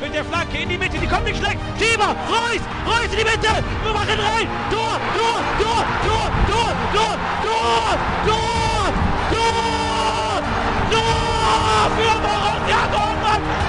mit der Flanke in die Mitte, die kommt nicht schlecht. Schieber, Reus, Reus in die Mitte, wir machen rein. Tor, Tor, Tor, Tor, Tor, Tor, Tor, Tor, Tor, Tor für Borussia Dortmund.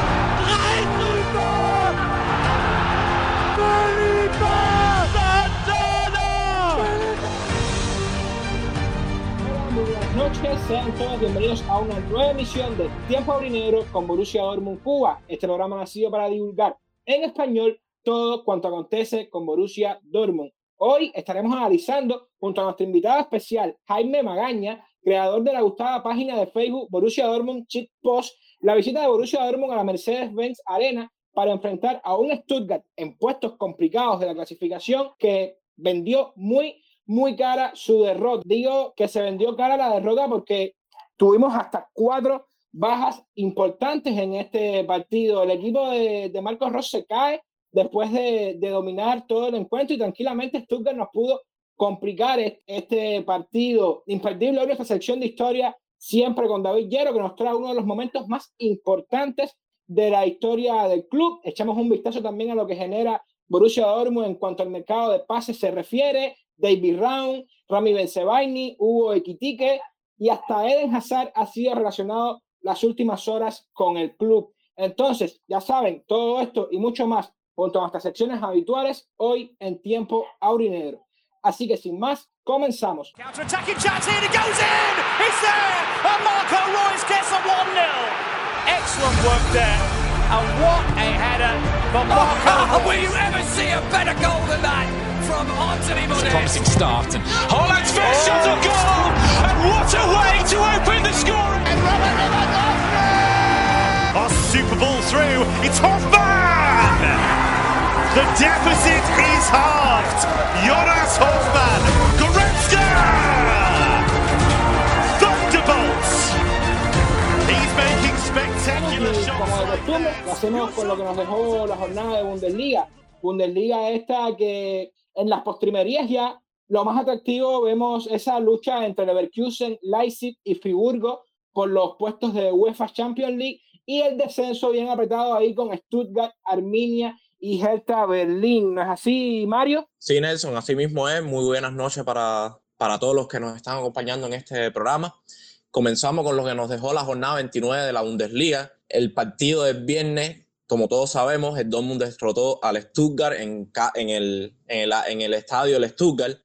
Noches, sean todos bienvenidos a una nueva emisión de Tiempo Aurinegro con Borussia Dortmund Cuba. Este programa nacido para divulgar en español todo cuanto acontece con Borussia Dortmund. Hoy estaremos analizando junto a nuestro invitado especial Jaime Magaña, creador de la gustada página de Facebook Borussia Dortmund Cheat Post, la visita de Borussia Dortmund a la Mercedes-Benz Arena para enfrentar a un Stuttgart en puestos complicados de la clasificación que vendió muy muy cara su derrota. Digo que se vendió cara la derrota porque tuvimos hasta cuatro bajas importantes en este partido. El equipo de, de Marcos Ross se cae después de, de, dominar todo el encuentro y tranquilamente Stuttgart nos pudo complicar este partido. Imperdible hoy esta sección de historia siempre con David Llero que nos trae uno de los momentos más importantes de la historia del club. Echamos un vistazo también a lo que genera Borussia Dortmund en cuanto al mercado de pases se refiere, David Round, Rami Benzebaini, Hugo Equitique y hasta Eden Hazard ha sido relacionado las últimas horas con el club. Entonces, ya saben, todo esto y mucho más junto a nuestras secciones habituales hoy en tiempo aurinegro. Así que sin más, comenzamos. Counter-attacking chance here, it goes in! It's there! And Marco Royce gets a 1-0. Excellent work there. And what a header from Marco Oh, will you ever see a better goal than that It's a promising start. And Holland's first shot on goal. And what a way to open the scoring. A super ball through. It's Hoffman! The deficit is halved. Jonas Hoffman. Goretzka! Thunderbolts! He's making spectacular Y como de costumbre, lo hacemos con lo que nos dejó la jornada de Bundesliga. Bundesliga esta que en las postrimerías ya lo más atractivo vemos esa lucha entre Leverkusen, Leipzig y Friburgo por los puestos de UEFA Champions League y el descenso bien apretado ahí con Stuttgart, Arminia y Hertha Berlín. ¿No es así, Mario? Sí, Nelson, así mismo es. Muy buenas noches para, para todos los que nos están acompañando en este programa. Comenzamos con lo que nos dejó la jornada 29 de la Bundesliga. El partido del viernes, como todos sabemos, el Dortmund derrotó al Stuttgart en, en, el, en, el, en el estadio del Stuttgart.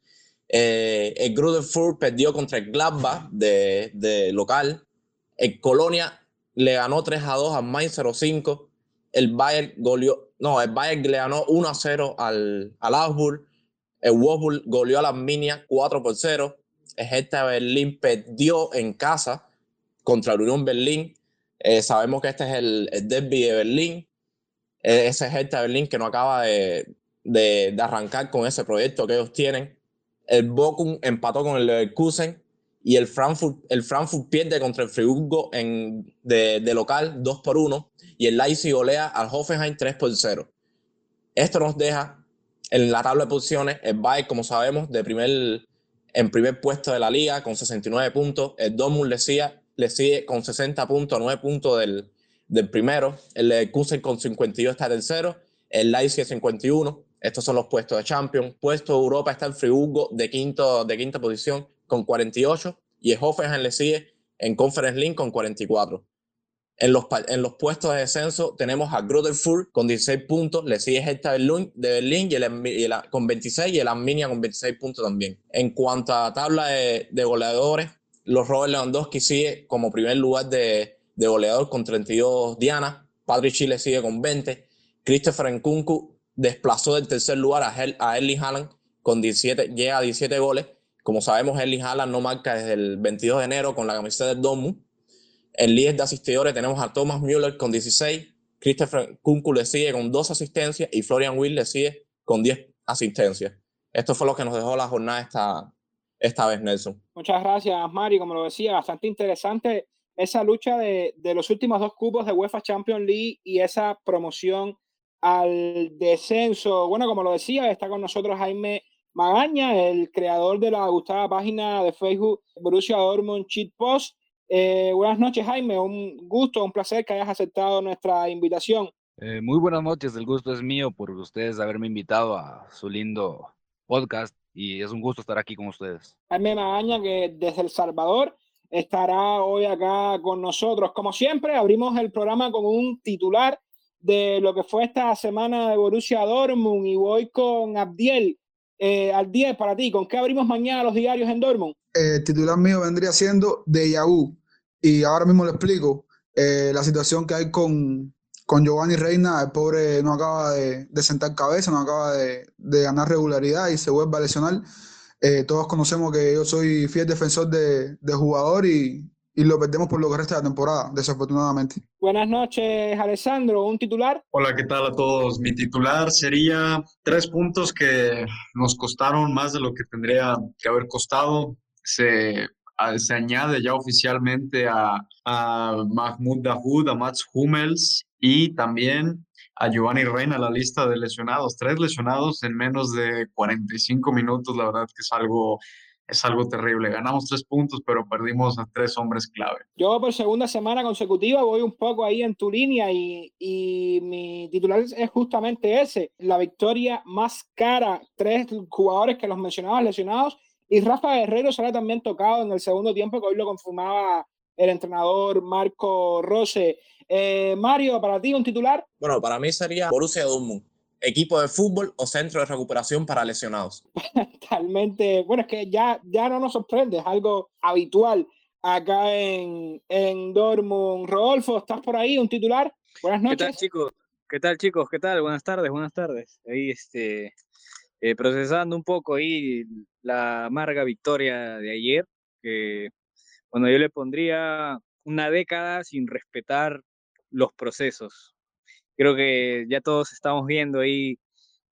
Eh, el Grudenfurt perdió contra el Gladbach de, de local. El Colonia le ganó 3 a 2 al Mainz 05. El Bayern goleó, no, el Bayern le ganó 1 a 0 al, al Augsburg. El Wolfsburg goleó a la Arminia 4 por 0. El Hertha Berlín perdió en casa contra el Unión Berlín. Eh, sabemos que este es el, el derby de Berlín. Eh, ese Hertha Berlín que no acaba de, de, de arrancar con ese proyecto que ellos tienen. El Bochum empató con el Leverkusen y el Frankfurt, el Frankfurt pierde contra el Friburgo en, de, de local 2 por 1 y el Leipzig golea al Hoffenheim 3 por 0. Esto nos deja en la tabla de posiciones el Bayern, como sabemos, de primer, en primer puesto de la liga con 69 puntos. El Dortmund le sigue, le sigue con 60 puntos, 9 puntos del, del primero. El Leverkusen con 52 está tercero. El Leipzig 51. Estos son los puestos de Champions. Puesto de Europa está el Friburgo de, quinto, de quinta posición con 48. Y el Hoffenheim le sigue en Conference League con 44. En los, en los puestos de descenso tenemos a Grudenfurt con 16 puntos, le sigue Hertha de Berlín y el- con 26 y el Arminia con 26 puntos también. En cuanto a tabla de, de goleadores, los Robert Lewandowski sigue como primer lugar de, de goleador con 32 dianas, Padre Chile sigue con 20, Christopher Nkunku desplazó del tercer lugar a, Hel- a Haaland con 17, llega a 17 goles. Como sabemos, Erling Haaland no marca desde el 22 de enero con la camiseta del Dortmund. En líder de asistidores tenemos a Thomas Müller con 16, Christopher Kunku le sigue con 2 asistencias y Florian Will le sigue con 10 asistencias. Esto fue lo que nos dejó la jornada esta, esta vez, Nelson. Muchas gracias, Mario. Como lo decía, bastante interesante esa lucha de, de los últimos dos cupos de UEFA Champions League y esa promoción al descenso. Bueno, como lo decía, está con nosotros Jaime Magaña, el creador de la gustada página de Facebook Borussia Dortmund Cheat Post. Eh, buenas noches, Jaime. Un gusto, un placer que hayas aceptado nuestra invitación. Eh, muy buenas noches, el gusto es mío por ustedes haberme invitado a su lindo podcast y es un gusto estar aquí con ustedes. Jaime Magaña, que desde El Salvador estará hoy acá con nosotros. Como siempre, abrimos el programa con un titular de lo que fue esta semana de Borussia Dortmund y voy con Abdiel. Eh, Abdiel, para ti, ¿con qué abrimos mañana los diarios en Dortmund? El titular mío vendría siendo de Yahoo y ahora mismo le explico eh, la situación que hay con, con Giovanni Reina. El pobre no acaba de, de sentar cabeza, no acaba de, de, ganar regularidad y se vuelve a lesionar. Eh, todos conocemos que yo soy fiel defensor de, de jugador y, y lo perdemos por lo que resta de la temporada, desafortunadamente. Buenas noches, Alessandro. ¿Un titular? Hola, ¿qué tal a todos? Mi titular sería tres puntos que nos costaron más de lo que tendría que haber costado. Se, a, se añade ya oficialmente a, a Mahmoud Dahoud, a Mats Hummels y también a Giovanni Reina la lista de lesionados. Tres lesionados en menos de 45 minutos, la verdad que es algo es algo terrible. Ganamos tres puntos, pero perdimos a tres hombres clave. Yo por segunda semana consecutiva voy un poco ahí en tu línea y, y mi titular es justamente ese, la victoria más cara, tres jugadores que los mencionabas lesionados y Rafa Guerrero será también tocado en el segundo tiempo, que hoy lo confirmaba el entrenador Marco Rose. Eh, Mario, para ti un titular. Bueno, para mí sería Borussia Dortmund equipo de fútbol o centro de recuperación para lesionados. Totalmente, bueno, es que ya, ya no nos sorprende, es algo habitual acá en, en Dortmund. Rodolfo, ¿estás por ahí? ¿Un titular? Buenas noches. ¿Qué tal, chicos? ¿Qué tal, chicos? ¿Qué tal? Buenas tardes, buenas tardes. Ahí, este, eh, procesando un poco ahí la amarga victoria de ayer, que, bueno, yo le pondría una década sin respetar los procesos, creo que ya todos estamos viendo ahí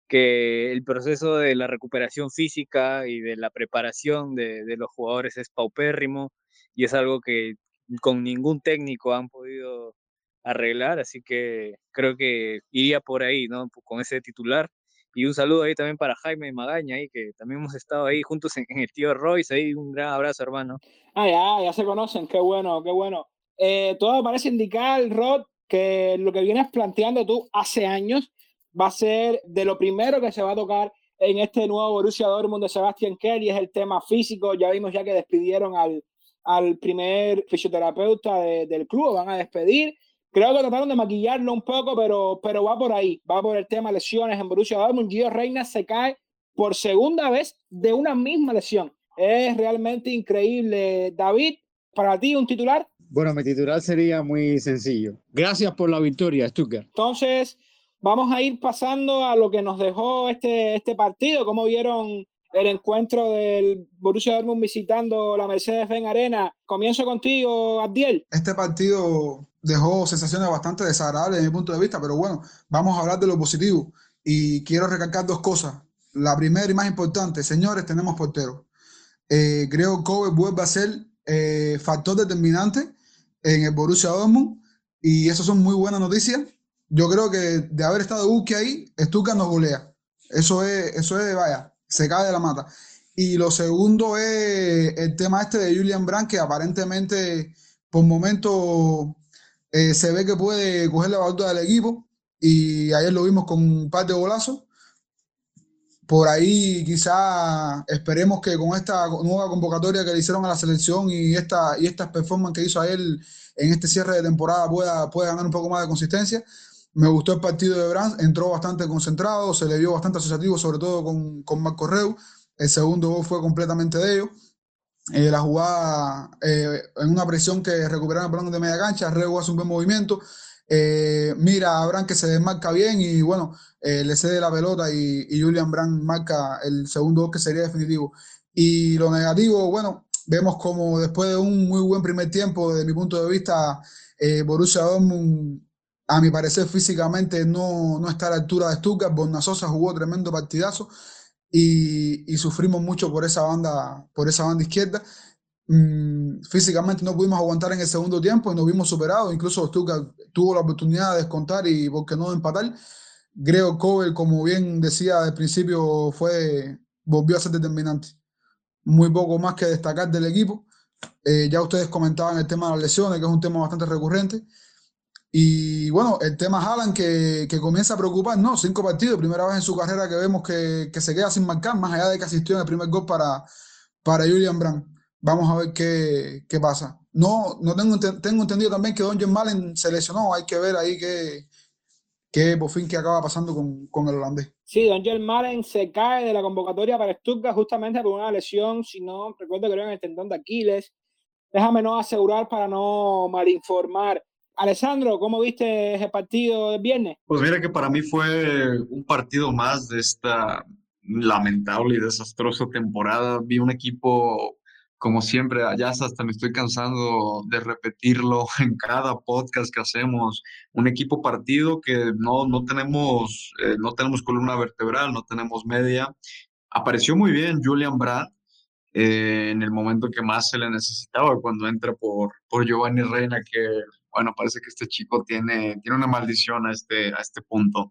que el proceso de la recuperación física y de la preparación de, de, los jugadores es paupérrimo y es algo que con ningún técnico han podido arreglar, así que creo que iría por ahí, ¿no? Con ese titular. Y un saludo ahí también para Jaime Magaña, ahí, que también hemos estado ahí juntos en, en el tío Royce, ahí un gran abrazo, hermano. Ah, ya, ya se conocen, qué bueno, qué bueno. Eh, todo parece indicar, Rod, que lo que vienes planteando tú hace años va a ser de lo primero que se va a tocar en este nuevo Borussia Dortmund de Sebastián Kelly, es el tema físico. Ya vimos ya que despidieron al, al primer fisioterapeuta de, del club, van a despedir. Creo que trataron de maquillarlo un poco, pero, pero va por ahí, va por el tema lesiones en Borussia Dortmund. Gio Reina se cae por segunda vez de una misma lesión. Es realmente increíble. David, para ti un titular. Bueno, mi titular sería muy sencillo. Gracias por la victoria, Stuttgart. Entonces, vamos a ir pasando a lo que nos dejó este, este partido. ¿Cómo vieron el encuentro del Borussia Dortmund visitando la Mercedes-Benz Arena? Comienzo contigo, Abdiel. Este partido dejó sensaciones bastante desagradables desde mi punto de vista, pero bueno, vamos a hablar de lo positivo. Y quiero recalcar dos cosas. La primera y más importante, señores, tenemos portero. Eh, creo que Kobe vuelve a ser eh, factor determinante en el Borussia Dortmund y eso son muy buenas noticias. Yo creo que de haber estado Buki ahí, Stuttgart nos golea. Eso es, eso es, vaya, se cae de la mata. Y lo segundo es el tema este de Julian Brandt, que aparentemente por momento eh, se ve que puede coger la batuta del equipo y ayer lo vimos con un par de golazos. Por ahí quizá esperemos que con esta nueva convocatoria que le hicieron a la selección y, esta, y estas performances que hizo a él en este cierre de temporada pueda, pueda ganar un poco más de consistencia. Me gustó el partido de Brands, entró bastante concentrado, se le vio bastante asociativo, sobre todo con, con Marco Reu. El segundo gol fue completamente de ellos. Eh, la jugada eh, en una presión que recuperaron el balón de media cancha, Reu hace un buen movimiento, eh, mira a Brandt que se desmarca bien y bueno, eh, le cede la pelota y, Julian Brandt marca el segundo que sería definitivo. Y lo negativo, bueno, vemos como después de un muy buen primer tiempo, desde mi punto de vista, eh, Borussia Dortmund, a mi parecer físicamente no, no está a la altura de Stuttgart. Borna-Sosa jugó tremendo partidazo y, y, sufrimos mucho por esa banda, por esa banda izquierda. Mm, físicamente no pudimos aguantar en el segundo tiempo y nos vimos superados. Incluso Stuttgart tuvo la oportunidad de descontar y, ¿por qué no, de empatar? Grego Kovel, como bien decía al principio, fue, volvió a ser determinante. Muy poco más que destacar del equipo. Eh, ya ustedes comentaban el tema de las lesiones, que es un tema bastante recurrente. Y bueno, el tema Haaland que, que comienza a preocupar, ¿no? Cinco partidos, primera vez en su carrera que vemos que, que se queda sin marcar, más allá de que asistió en el primer gol para, para Julian Brandt. Vamos a ver qué, qué pasa. No, no tengo, tengo entendido también que Don John Malen se lesionó, hay que ver ahí qué, qué por fin qué acaba pasando con, con el holandés. Sí, Don John Malen se cae de la convocatoria para Stuttgart justamente por una lesión, si no recuerdo que era en el tendón de Aquiles. Déjame no asegurar para no malinformar. Alessandro, ¿cómo viste ese partido del viernes? Pues mira que para mí fue un partido más de esta lamentable y desastrosa temporada. Vi un equipo, como siempre, ya hasta me estoy cansando de repetirlo en cada podcast que hacemos, un equipo partido que no, no, tenemos, eh, no tenemos columna vertebral, no tenemos media. Apareció muy bien Julian Brad, eh, en el momento que más se le necesitaba, cuando entra por, por Giovanni Reina, que bueno, parece que este chico tiene, tiene una maldición a este, a este punto.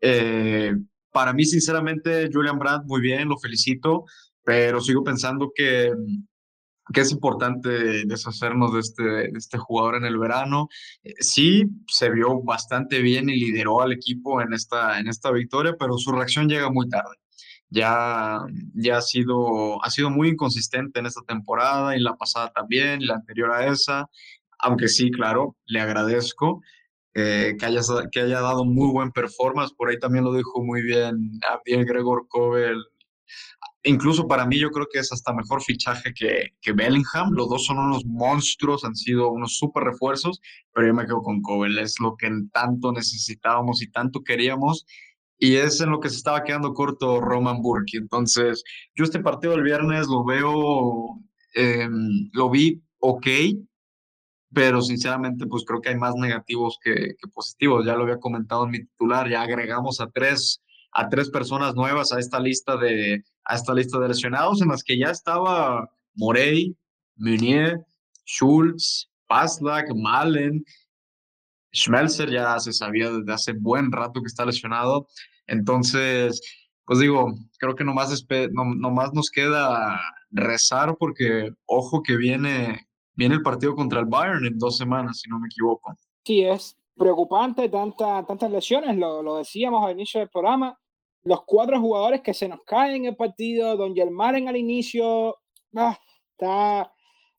Eh, para mí, sinceramente, Julian Brandt, muy bien, lo felicito, pero sigo pensando que, que es importante deshacernos de este, de este jugador en el verano. Eh, sí, se vio bastante bien y lideró al equipo en esta, en esta victoria, pero su reacción llega muy tarde ya, ya ha, sido, ha sido muy inconsistente en esta temporada y la pasada también, y la anterior a esa aunque sí, claro, le agradezco eh, que, haya, que haya dado muy buen performance. Por ahí también lo dijo muy bien a bien Gregor Kobel. Incluso para mí yo creo que es hasta mejor fichaje que, que Bellingham. Los dos son unos monstruos, han sido unos súper refuerzos, pero yo me quedo con Kobel. Es lo que tanto necesitábamos y tanto queríamos. Y es en lo que se estaba quedando corto Roman Burke. Entonces, yo este partido del viernes lo veo, em, lo vi ok, pero sinceramente pues creo que hay más negativos que, positivos. Ya lo había comentado en mi titular, ya agregamos a tres, a tres personas nuevas a esta lista de, a esta lista de lesionados en las que ya estaba Morey, Meunier, Schultz, Paslak, Malen, Schmelzer ya se sabía desde hace buen rato que está lesionado. Entonces, pues digo, creo que nomás, no, nomás nos queda rezar porque ojo que viene viene el partido contra el Bayern en dos semanas, si no me equivoco. Sí, es preocupante tanta, tantas lesiones, lo, lo decíamos al inicio del programa. Los cuatro jugadores que se nos caen en el partido, Don Germán al inicio, ah, está,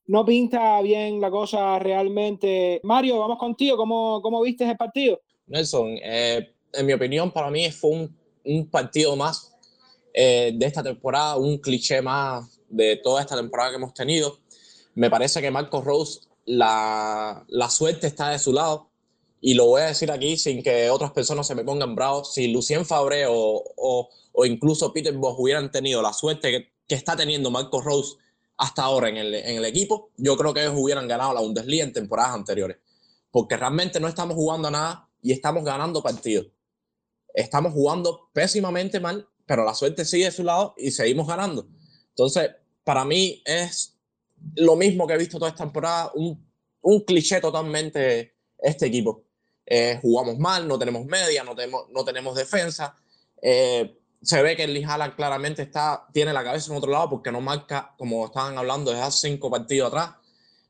no pinta bien la cosa realmente. Mario, vamos contigo, ¿cómo, cómo viste ese partido? Nelson, eh, en mi opinión, para mí fue un, un partido más eh, de esta temporada, un cliché más de toda esta temporada que hemos tenido. Me parece que Marcos Rose, la, la suerte está de su lado. Y lo voy a decir aquí sin que otras personas se me pongan bravos. Si Lucien Fabre o, o, o incluso Peter Bosch hubieran tenido la suerte que, que, está teniendo Marcos Rose hasta ahora en el, en el equipo, yo creo que ellos hubieran ganado la Bundesliga en temporadas anteriores. Porque realmente no estamos jugando a nada y estamos ganando partidos. Estamos jugando pésimamente mal, pero la suerte sigue de su lado y seguimos ganando. Entonces, para mí es lo mismo que he visto toda esta temporada, un, un cliché totalmente este equipo. Eh, jugamos mal, no tenemos media, no tenemos, no tenemos defensa. Eh, se ve que el Haaland claramente está, tiene la cabeza en otro lado porque no marca, como estaban hablando, desde hace cinco partidos atrás.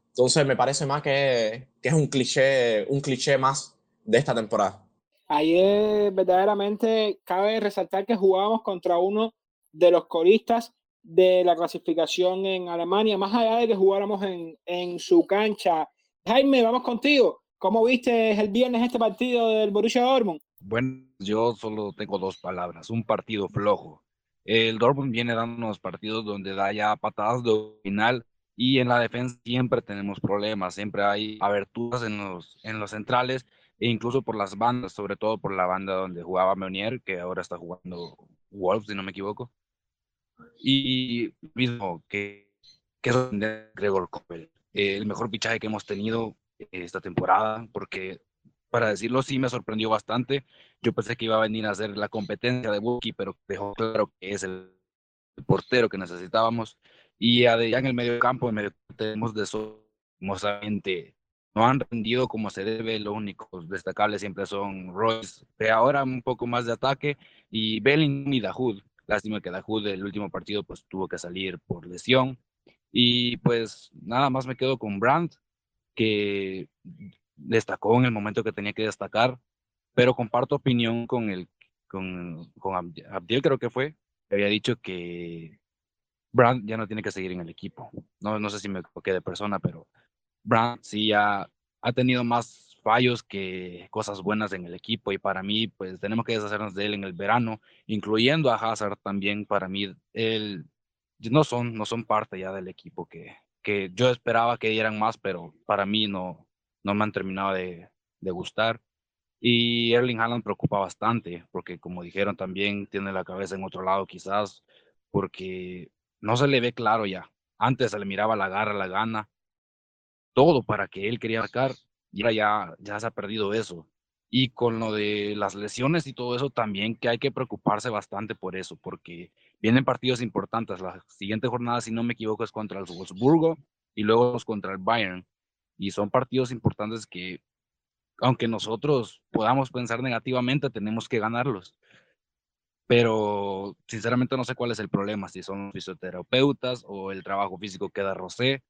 Entonces me parece más que, que es un cliché, un cliché más de esta temporada. Ayer verdaderamente cabe resaltar que jugábamos contra uno de los coristas de la clasificación en Alemania, más allá de que jugáramos en, en su cancha. Jaime, vamos contigo. ¿Cómo viste el viernes este partido del Borussia Dortmund? Bueno, yo solo tengo dos palabras, un partido flojo. El Dortmund viene dando unos partidos donde da ya patadas de final y en la defensa siempre tenemos problemas, siempre hay aberturas en los, en los centrales e incluso por las bandas, sobre todo por la banda donde jugaba Meunier, que ahora está jugando Wolves, si no me equivoco. Y mismo que, que es Gregor Koppel, el mejor fichaje que hemos tenido esta temporada, porque para decirlo así me sorprendió bastante. Yo pensé que iba a venir a hacer la competencia de Buki, pero dejó claro que es el, portero que necesitábamos. Y ya en el medio campo, en medio tenemos de somosamente no han rendido como se debe. Los únicos destacables siempre son Royce, pero ahora un poco más de ataque, y Bellingham y Dahoud. Lástima que Dahoud el último partido pues tuvo que salir por lesión. Y pues nada más me quedo con Brandt, que destacó en el momento que tenía que destacar, pero comparto opinión con el con, con Abdiel, creo que fue, había dicho que Brand ya no tiene que seguir en el equipo. No, no sé si me equivoqué de persona, pero Brand sí ya ha tenido más fallos que cosas buenas en el equipo y para mí pues tenemos que deshacernos de él en el verano, incluyendo a Hazard también para mí él no son no son parte ya del equipo que, que yo esperaba que dieran más, pero para mí no no me han terminado de, gustar. Y Erling Haaland preocupa bastante, porque como dijeron, también tiene la cabeza en otro lado quizás, porque no se le ve claro ya. Antes se le miraba la garra, la gana, todo para que él quería marcar, y ahora ya, ya se ha perdido eso. Y con lo de las lesiones y todo eso, también que hay que preocuparse bastante por eso, porque vienen partidos importantes. La siguiente jornada, si no me equivoco, es contra el Wolfsburgo y luego contra el Bayern. Y son partidos importantes que aunque nosotros podamos pensar negativamente, tenemos que ganarlos. Pero sinceramente no sé cuál es el problema, si son fisioterapeutas o el trabajo físico que da Rosé,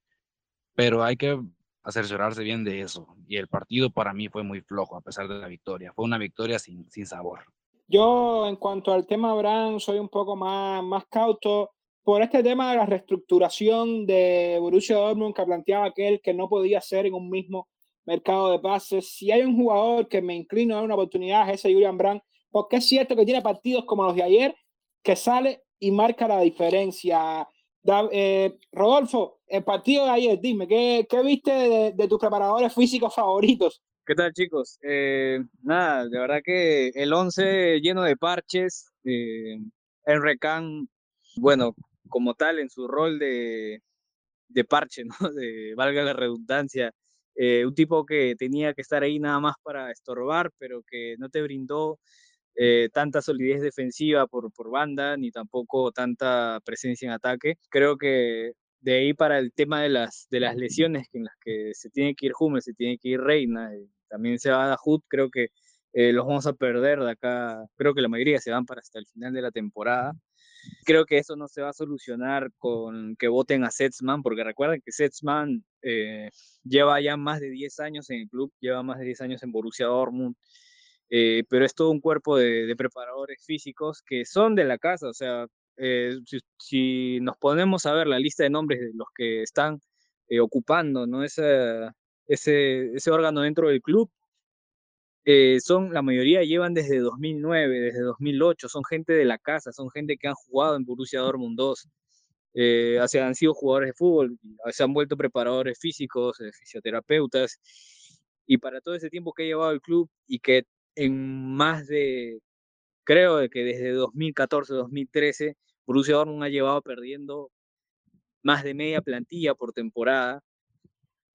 pero hay que asesorarse bien de eso. Y el partido para mí fue muy flojo a pesar de la victoria. Fue una victoria sin, sin sabor. Yo en cuanto al tema Abraham soy un poco más, más cauto por este tema de la reestructuración de Borussia Dortmund que planteaba aquel que no podía ser en un mismo mercado de pases. Si hay un jugador que me inclino a dar una oportunidad es ese Julian Brandt, porque es cierto que tiene partidos como los de ayer que sale y marca la diferencia. Eh, Rodolfo, el partido de ayer, dime, ¿qué, qué viste de, tus preparadores físicos favoritos? ¿Qué tal, chicos? Eh, nada, de verdad que el 11 lleno de parches, eh, Enrique Can, bueno, como tal, en su rol de, de parche, ¿no? De, valga la redundancia, eh, un tipo que tenía que estar ahí nada más para estorbar, pero que no te brindó eh, tanta solidez defensiva por, por banda, ni tampoco tanta presencia en ataque. Creo que de ahí para el tema de las, de las lesiones en las que se tiene que ir Hummel, se tiene que ir Reina, y también se va a Hood, creo que eh, los vamos a perder de acá, creo que la mayoría se van para hasta el final de la temporada. Creo que eso no se va a solucionar con que voten a Setzman, porque recuerden que Setzman eh, lleva ya más de 10 años en el club, lleva más de 10 años en Borussia Dortmund, eh, pero es todo un cuerpo de, preparadores físicos que son de la casa, o sea, eh, si, nos ponemos a ver la lista de nombres de los que están ocupando ¿no? ese, ese, ese órgano dentro del club, eh, son, la mayoría llevan desde 2009, desde 2008, son gente de la casa, son gente que han jugado en Borussia Dortmund 2, eh, han sido jugadores de fútbol, se han vuelto preparadores físicos, eh, fisioterapeutas, y para todo ese tiempo que ha llevado el club y que en más de, creo que desde 2014-2013, Borussia Dortmund ha llevado perdiendo más de media plantilla por temporada,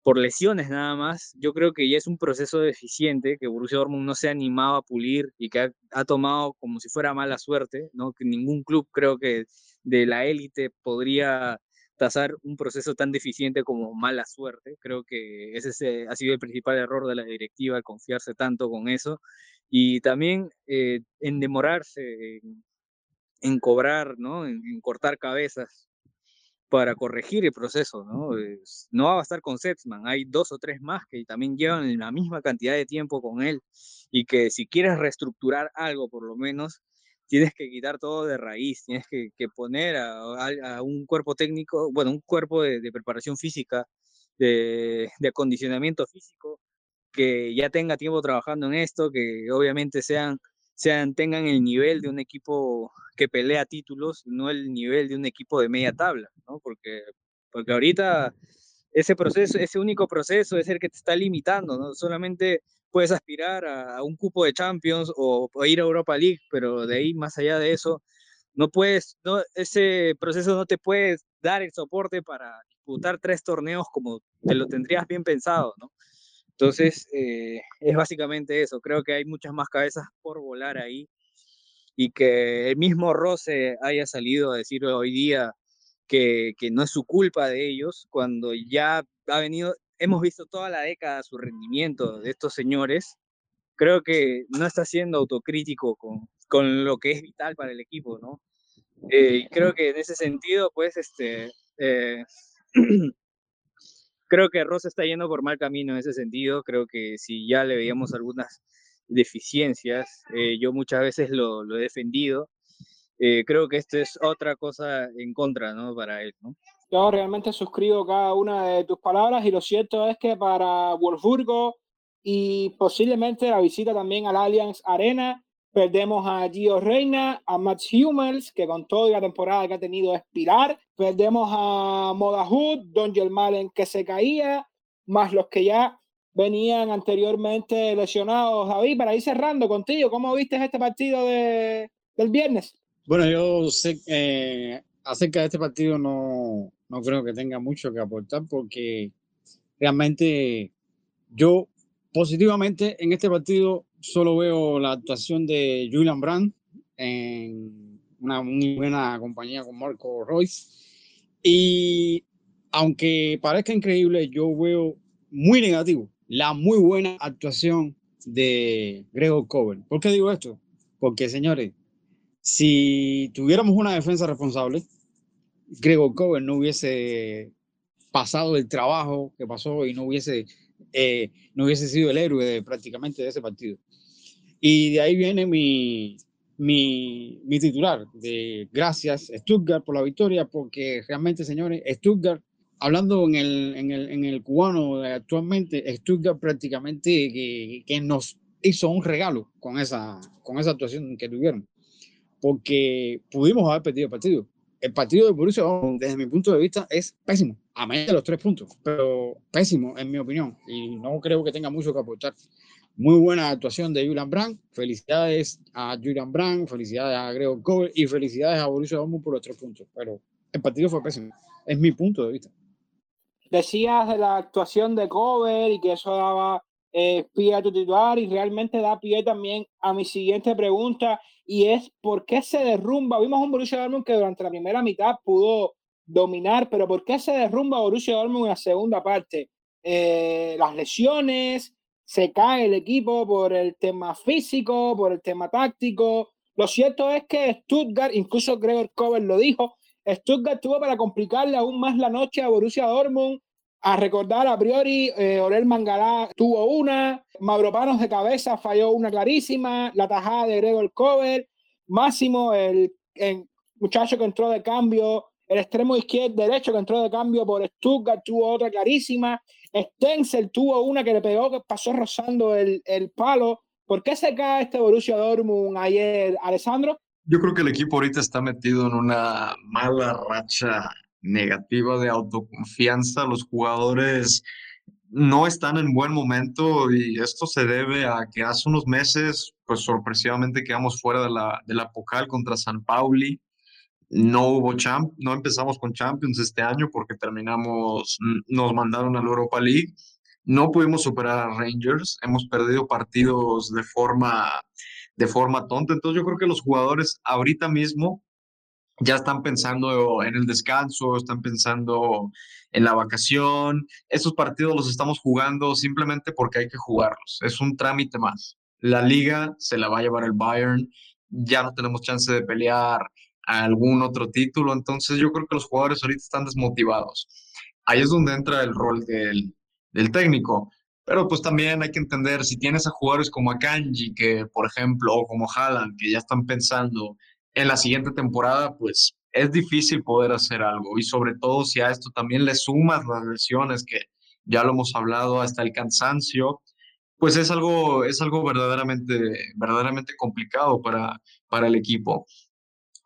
por lesiones nada más, yo creo que ya es un proceso deficiente que Borussia Dortmund no se ha animado a pulir y que ha, tomado como si fuera mala suerte, ¿no? Que ningún club creo que de la élite podría tasar un proceso tan deficiente como mala suerte. Creo que ese ha sido el principal error de la directiva, confiarse tanto con eso y también eh, en demorarse en, cobrar, ¿no? en cortar cabezas para corregir el proceso, ¿no? no va a bastar con Setzman, hay dos o tres más que también llevan la misma cantidad de tiempo con él y que si quieres reestructurar algo, por lo menos, tienes que quitar todo de raíz, tienes que, poner a, un cuerpo técnico, bueno, un cuerpo de, preparación física, de, de, acondicionamiento físico, que ya tenga tiempo trabajando en esto, que obviamente sean sean, tengan el nivel de un equipo que pelea títulos, no el nivel de un equipo de media tabla, ¿no? Porque, porque ahorita ese proceso, ese único proceso es el que te está limitando, ¿no? Solamente puedes aspirar a, un cupo de Champions o, ir a Europa League, pero de ahí, más allá de eso, no puedes, no, ese proceso no te puede dar el soporte para disputar tres torneos como te lo tendrías bien pensado, ¿no? Entonces, eh, es básicamente eso. Creo que hay muchas más cabezas por volar ahí y que el mismo Rose haya salido a decir hoy día que, no es su culpa de ellos, cuando ya ha venido, hemos visto toda la década su rendimiento de estos señores, creo que no está siendo autocrítico con, con lo que es vital para el equipo, ¿no? Eh, creo que en ese sentido, pues, este, eh, creo que Ross está yendo por mal camino en ese sentido. Creo que si ya le veíamos algunas deficiencias, eh, yo muchas veces lo, lo he defendido. Eh, creo que esto es otra cosa en contra, ¿no? Para él, ¿no? Yo realmente suscribo cada una de tus palabras y lo cierto es que para Wolfsburgo y posiblemente la visita también al Allianz Arena, perdemos a Gio Reina, a Max Hummels, que con toda la temporada que ha tenido es pilar, perdemos a Modahud, Don Germalen que se caía, más los que ya venían anteriormente lesionados. David, para ir cerrando contigo, ¿cómo viste este partido de, del viernes? Bueno, yo sé eh, acerca de este partido no, no creo que tenga mucho que aportar porque realmente yo positivamente en este partido solo veo la actuación de Julian Brandt en una muy buena compañía con Marco Royce y aunque parezca increíble yo veo muy negativo la muy buena actuación de Gregor Cover. ¿Por qué digo esto? Porque señores, si tuviéramos una defensa responsable, Gregor Cover no hubiese pasado el trabajo que pasó y no hubiese, eh, no hubiese sido el héroe de, prácticamente de ese partido. Y de ahí viene mi, mi, mi, titular de gracias Stuttgart por la victoria, porque realmente, señores, Stuttgart, hablando en el, en el, en el cubano actualmente, Stuttgart prácticamente que, que, nos hizo un regalo con esa, con esa actuación que tuvieron, porque pudimos haber perdido el partido. El partido de Borussia desde mi punto de vista, es pésimo, a menos de los tres puntos, pero pésimo en mi opinión, y no creo que tenga mucho que aportar. Muy buena actuación de Julian Brandt, felicidades a Julian Brandt, felicidades a Gregor Kovac y felicidades a Borussia Dortmund por los tres puntos, pero el partido fue pésimo, es mi punto de vista. Decías de la actuación de Kovac y que eso daba eh, pie a tu titular y realmente da pie también a mi siguiente pregunta y es ¿por qué se derrumba? Vimos un Borussia Dortmund que durante la primera mitad pudo dominar, pero ¿por qué se derrumba Borussia Dortmund en la segunda parte? Eh, las lesiones, se cae el equipo por el tema físico, por el tema táctico. Lo cierto es que Stuttgart, incluso Gregor Kovac lo dijo, Stuttgart tuvo para complicarle aún más la noche a Borussia Dortmund a recordar a priori, eh, Orel Mangalá tuvo una, Mavropanos de cabeza falló una clarísima, la tajada de Gregor Cover, Máximo, el, muchacho que entró de cambio, el extremo izquierdo derecho que entró de cambio por Stuttgart tuvo otra clarísima, Stenzel tuvo una que le pegó, que pasó rozando el, el palo. ¿Por qué se cae este Borussia Dortmund ayer, Alessandro? Yo creo que el equipo ahorita está metido en una mala racha negativa de autoconfianza. Los jugadores no están en buen momento y esto se debe a que hace unos meses, pues sorpresivamente quedamos fuera de la, de la Pocal contra San Pauli. No hubo champ, no empezamos con Champions este año porque terminamos, nos mandaron a la Europa League. No pudimos superar a Rangers, hemos perdido partidos de forma, de forma tonta. Entonces yo creo que los jugadores ahorita mismo ya están pensando en el descanso, están pensando en la vacación. Esos partidos los estamos jugando simplemente porque hay que jugarlos. Es un trámite más. La liga se la va a llevar el Bayern. Ya no tenemos chance de pelear algún otro título. Entonces yo creo que los jugadores ahorita están desmotivados. Ahí es donde entra el rol del, del técnico. Pero pues también hay que entender, si tienes a jugadores como Akanji, que por ejemplo, o como Haaland, que ya están pensando en la siguiente temporada, pues es difícil poder hacer algo. Y sobre todo si a esto también le sumas las lesiones, que ya lo hemos hablado, hasta el cansancio, pues es algo, es algo verdaderamente, verdaderamente complicado para, para el equipo.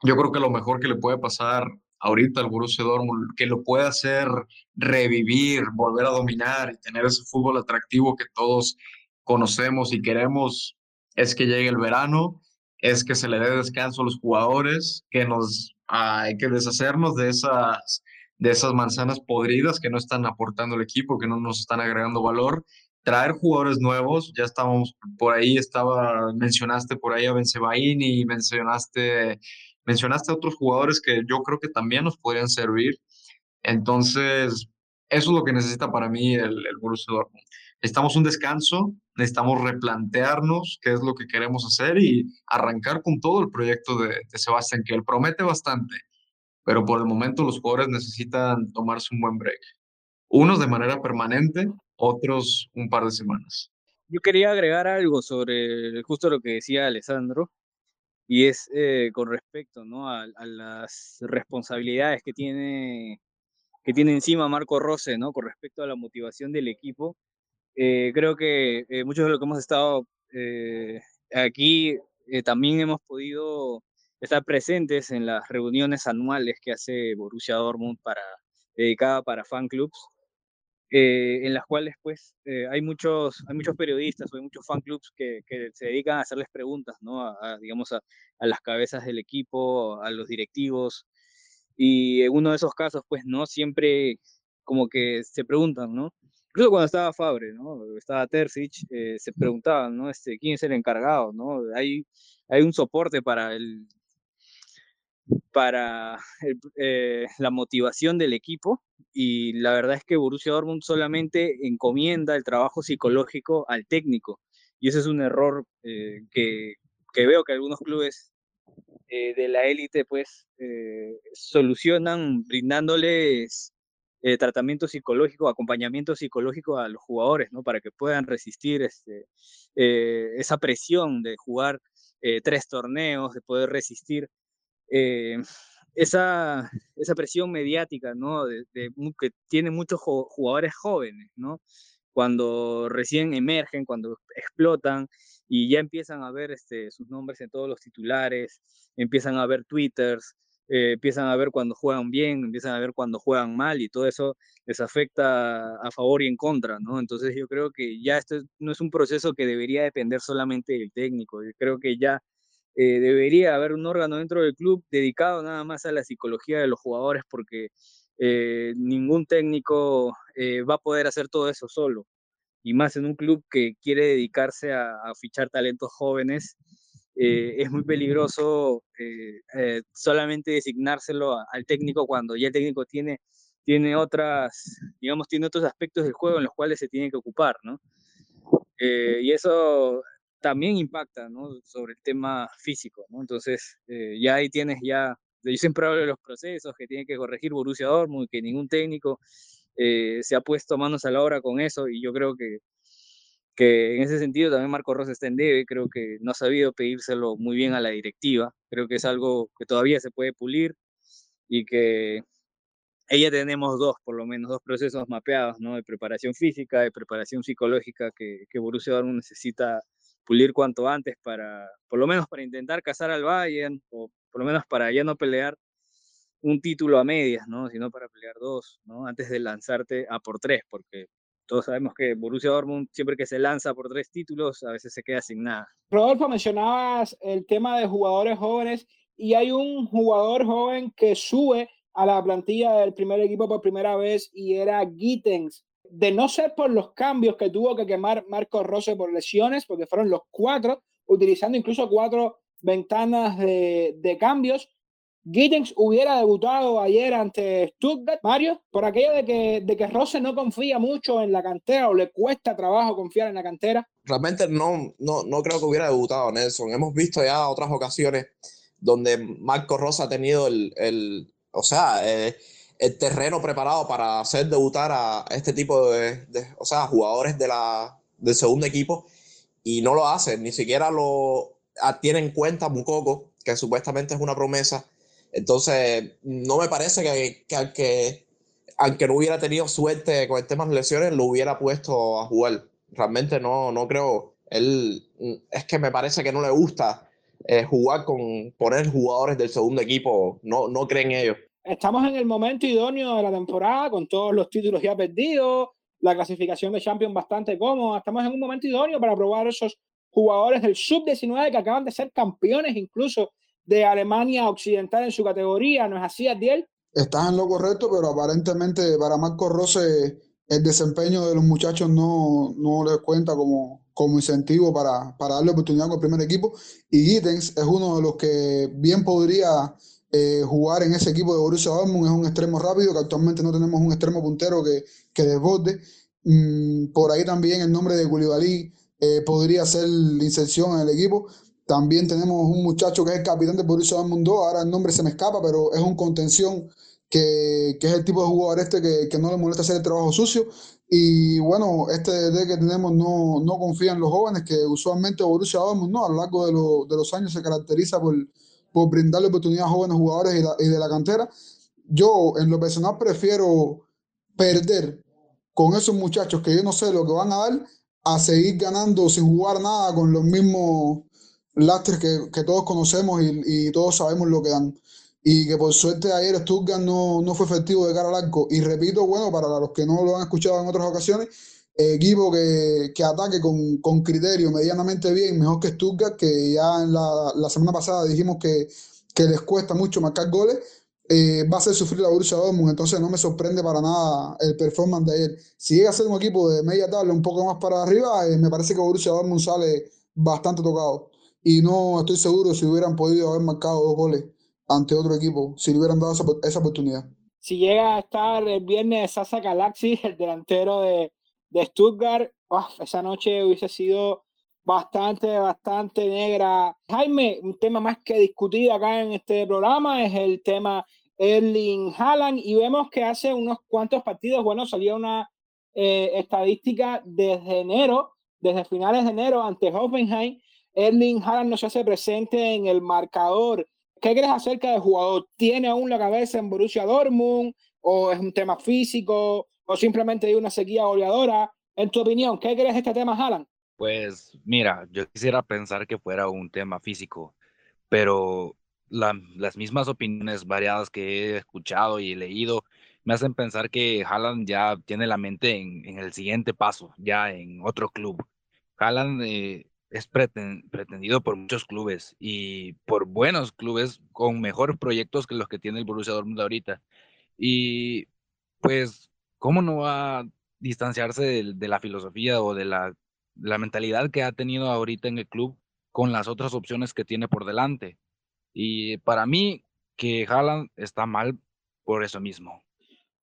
Yo creo que lo mejor que le puede pasar ahorita al Borussia Dortmund, que lo puede hacer revivir, volver a dominar y tener ese fútbol atractivo que todos conocemos y queremos, es que llegue el verano es que se le dé descanso a los jugadores, que nos hay que deshacernos de esas, de esas manzanas podridas que no están aportando el equipo, que no nos están agregando valor, traer jugadores nuevos, ya estábamos por ahí, estaba, mencionaste por ahí a Benzebaín y mencionaste, mencionaste a otros jugadores que yo creo que también nos podrían servir. Entonces, eso es lo que necesita para mí el, el Borussia Dortmund. Necesitamos un descanso, necesitamos replantearnos qué es lo que queremos hacer y arrancar con todo el proyecto de, de Sebastián, que él promete bastante, pero por el momento los jugadores necesitan tomarse un buen break. unos de manera permanente, otros un par de semanas. Yo quería agregar algo sobre justo lo que decía Alessandro, y es eh, con respecto ¿no? a, las responsabilidades que tiene, que tiene encima Marco Rose ¿no? con respecto a la motivación del equipo. Eh, creo que eh, muchos de los que hemos estado aquí también hemos podido estar presentes en las reuniones anuales que hace Borussia Dortmund para, dedicada para fan clubs. Eh, en las cuales pues eh, hay, muchos, hay muchos periodistas o hay muchos fan clubs que, que se dedican a hacerles preguntas, ¿no? A, digamos, a, a, las cabezas del equipo, a los directivos. Y en uno de esos casos, pues, ¿no? Siempre como que se preguntan, ¿no? Incluso cuando estaba Fabre, ¿no? Estaba Terzic, eh, se preguntaban, ¿no? Este, ¿Quién es el encargado, ¿no? Hay, hay un soporte para el, para eh, la motivación del equipo y la verdad es que Borussia Dortmund solamente encomienda el trabajo psicológico al técnico y ese es un error eh, que, que, veo que algunos clubes eh, de la élite pues solucionan brindándoles tratamiento psicológico, acompañamiento psicológico a los jugadores, ¿no? Para que puedan resistir este, esa presión de jugar tres torneos, de poder resistir eh, esa, esa presión mediática, ¿no? Que tienen muchos jugadores jóvenes, ¿no? Cuando recién emergen, cuando explotan y ya empiezan a ver este, sus nombres en todos los titulares, empiezan a ver twitters, eh, empiezan a ver cuando juegan bien, empiezan a ver cuando juegan mal y todo eso les afecta a favor y en contra, ¿no? Entonces yo creo que ya esto no es un proceso que debería depender solamente del técnico, yo creo que ya eh, debería haber un órgano dentro del club dedicado nada más a la psicología de los jugadores porque eh, ningún técnico eh, va a poder hacer todo eso solo. Y más en un club que quiere dedicarse a, fichar talentos jóvenes, es muy peligroso solamente designárselo al técnico cuando ya el técnico tiene, tiene otras, digamos, tiene otros aspectos del juego en los cuales se tiene que ocupar, ¿no? y eso también impacta ¿no? sobre el tema físico. ¿no? Entonces, eh, ya ahí tienes ya, yo siempre hablo de los procesos que tiene que corregir Borussia Dortmund, que ningún técnico eh, se ha puesto manos a la obra con eso y yo creo que, que en ese sentido también Marco Rosa está en debe, creo que no ha sabido pedírselo muy bien a la directiva, creo que es algo que todavía se puede pulir y que ella tenemos dos, por lo menos, dos procesos mapeados, ¿no? De preparación física, de preparación psicológica que, que Borussia Dortmund necesita pulir cuanto antes para, por lo menos para intentar cazar al Bayern, o por lo menos para ya no pelear un título a medias, ¿no? Sino para pelear dos, ¿no? Antes de lanzarte a por tres, porque todos sabemos que Borussia Dortmund siempre que se lanza por tres títulos, a veces se queda sin nada. Rodolfo, mencionabas el tema de jugadores jóvenes y hay un jugador joven que sube a la plantilla del primer equipo por primera vez y era Gittens de no ser por los cambios que tuvo que quemar Marcos Rose por lesiones, porque fueron los cuatro, utilizando incluso cuatro ventanas de, de cambios, Giddens hubiera debutado ayer ante Stuttgart, Mario, por aquello de que, de que Rose no confía mucho en la cantera o le cuesta trabajo confiar en la cantera. Realmente no, no, no creo que hubiera debutado Nelson. Hemos visto ya otras ocasiones donde Marco Rosa ha tenido el, el o sea, eh, el terreno preparado para hacer debutar a este tipo de, o sea, jugadores de la, del segundo equipo y no lo hacen, ni siquiera lo tienen en cuenta Mukoko, que supuestamente es una promesa. Entonces, no me parece que, que, que aunque no hubiera tenido suerte con el tema de lesiones, lo hubiera puesto a jugar. Realmente no, no creo. Él, es que me parece que no le gusta eh, jugar con poner jugadores del segundo equipo. No, no creen ellos estamos en el momento idóneo de la temporada, con todos los títulos ya perdidos, la clasificación de Champions bastante cómoda. Estamos en un momento idóneo para probar esos jugadores del sub-19 que acaban de ser campeones incluso de Alemania Occidental en su categoría. ¿No es así, Adiel? Estás en lo correcto, pero aparentemente para Marco Rose el desempeño de los muchachos no, no les cuenta como, como incentivo para, para darle oportunidad con el primer equipo. Y Gittens es uno de los que bien podría eh, jugar en ese equipo de Borussia Dortmund es un extremo rápido, que actualmente no tenemos un extremo puntero que, que desborde. Mm, por ahí también el nombre de Koulibaly eh, podría ser inserción en el equipo. También tenemos un muchacho que es el capitán de Borussia Dortmund 2, ahora el nombre se me escapa, pero es un contención que, que, es el tipo de jugador este que, que, no le molesta hacer el trabajo sucio. Y bueno, este DD que tenemos no, no confía en los jóvenes, que usualmente Borussia Dortmund no, a lo largo de, lo, de los años se caracteriza por, por brindarle oportunidad a jóvenes jugadores y, la, y de la cantera. Yo, en lo personal, prefiero perder con esos muchachos que yo no sé lo que van a dar a seguir ganando sin jugar nada con los mismos lastres que, que todos conocemos y, y, todos sabemos lo que dan. Y que por suerte ayer Stuttgart no, no fue efectivo de cara al arco. Y repito, bueno, para los que no lo han escuchado en otras ocasiones, equipo que, que ataque con, criterio medianamente bien, mejor que Stuttgart, que ya en la, semana pasada dijimos que, les cuesta mucho marcar goles, eh, va a hacer sufrir la Borussia Dortmund, entonces no me sorprende para nada el performance de ayer. Si llega a ser un equipo de media tabla un poco más para arriba, eh, me parece que Borussia Dortmund sale bastante tocado. Y no estoy seguro si hubieran podido haber marcado dos goles ante otro equipo, si le hubieran dado esa, esa oportunidad. Si llega a estar el viernes Sasa Galaxy, el delantero de, de Stuttgart, esa noche hubiese sido bastante, bastante negra. Jaime, un tema más que discutir acá en este programa es el tema Erling Haaland y vemos que hace unos cuantos partidos, bueno, salía una eh, estadística desde enero, desde finales de enero ante Hoffenheim, Erling Haaland no se hace presente en el marcador. ¿Qué crees acerca del jugador? ¿Tiene aún la cabeza en Borussia Dortmund o es un tema físico? O simplemente hay una sequía goleadora. En tu opinión, ¿qué crees de este tema, Haaland? Pues mira, yo quisiera pensar que fuera un tema físico, pero la, las mismas opiniones variadas que he escuchado y leído me hacen pensar que Haaland ya tiene la mente en, el siguiente paso, ya en otro club. Haaland eh, es preten, pretendido por muchos clubes y por buenos clubes con mejores proyectos que los que tiene el Borussia Dortmund ahorita. Y pues ¿cómo no va a distanciarse de, la filosofía o de la, la, mentalidad que ha tenido ahorita en el club con las otras opciones que tiene por delante? Y para mí, que Haaland está mal por eso mismo.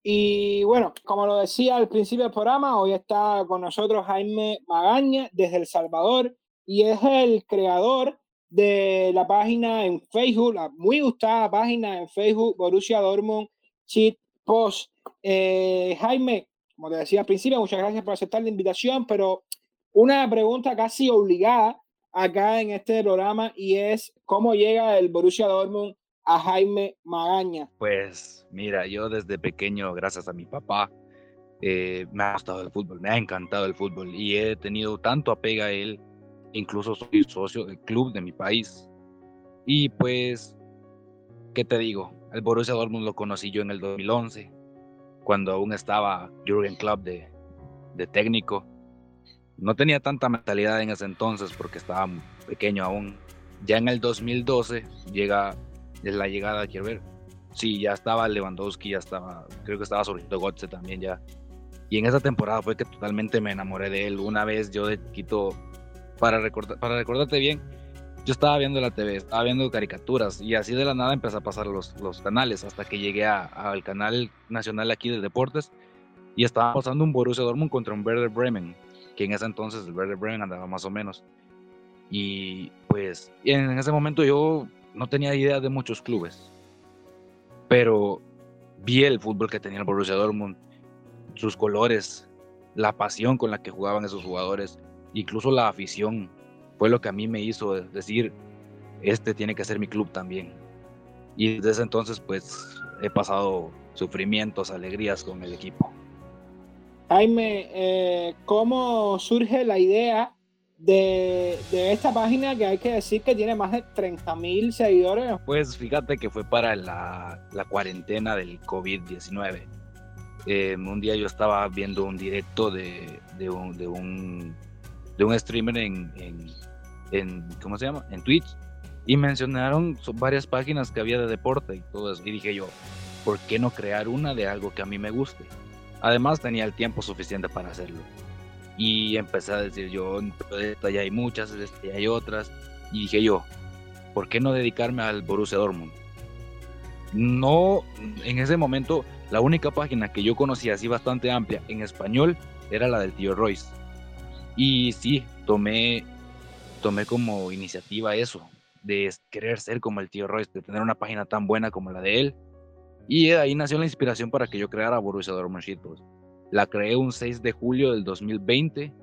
Y bueno, como lo decía al principio del programa, hoy está con nosotros Jaime Magaña desde El Salvador y es el creador de la página en Facebook, la muy gustada página en Facebook Borussia Dortmund Cheat Post. Eh, Jaime, como te decía al principio, muchas gracias por aceptar la invitación, pero una pregunta casi obligada acá en este programa y es cómo llega el Borussia Dortmund a Jaime Magaña. Pues mira, yo desde pequeño, gracias a mi papá, eh, me ha gustado el fútbol, me ha encantado el fútbol y he tenido tanto apego a él, incluso soy socio del club de mi país. Y pues, ¿qué te digo? El Borussia Dortmund lo conocí yo en el 2011 cuando aún estaba Jürgen Klopp de, de técnico. No tenía tanta mentalidad en ese entonces porque estaba pequeño aún. Ya en el 2012 llega la llegada, quiero ver. Sí, ya estaba Lewandowski, ya estaba, creo que estaba surgiendo Gotze también ya. Y en esa temporada fue que totalmente me enamoré de él. Una vez yo de Quito, para, recordar, para recordarte bien, yo estaba viendo la TV, estaba viendo caricaturas y así de la nada empecé a pasar los, los canales hasta que llegué al canal nacional aquí de deportes y estaba pasando un Borussia Dortmund contra un Werder Bremen, que en ese entonces el Werder Bremen andaba más o menos. Y pues en ese momento yo no tenía idea de muchos clubes, pero vi el fútbol que tenía el Borussia Dortmund, sus colores, la pasión con la que jugaban esos jugadores, incluso la afición fue lo que a mí me hizo decir, este tiene que ser mi club también. Y desde ese entonces pues he pasado sufrimientos, alegrías con el equipo. Jaime, eh, ¿cómo surge la idea de, de, esta página que hay que decir que tiene más de 30 mil seguidores? Pues fíjate que fue para la, la cuarentena del COVID-19. Eh, un día yo estaba viendo un directo de, de, un, de, un, de un streamer en, en, en, ¿cómo se llama? En Twitch. Y mencionaron varias páginas que había de deporte y todo eso. Y dije yo, ¿por qué no crear una de algo que a mí me guste? Además tenía el tiempo suficiente para hacerlo. Y empecé a decir yo, esta ya hay muchas, esta ya hay otras. Y dije yo, ¿por qué no dedicarme al Borussia Dortmund? No, en ese momento, la única página que yo conocía así bastante amplia en español era la del tío Royce. Y sí, tomé tomé como iniciativa eso, de querer ser como el tío Royce, de tener una página tan buena como la de él. Y de ahí nació la inspiración para que yo creara Borussia Dortmund Shitpost. La creé un 6 de julio del 2020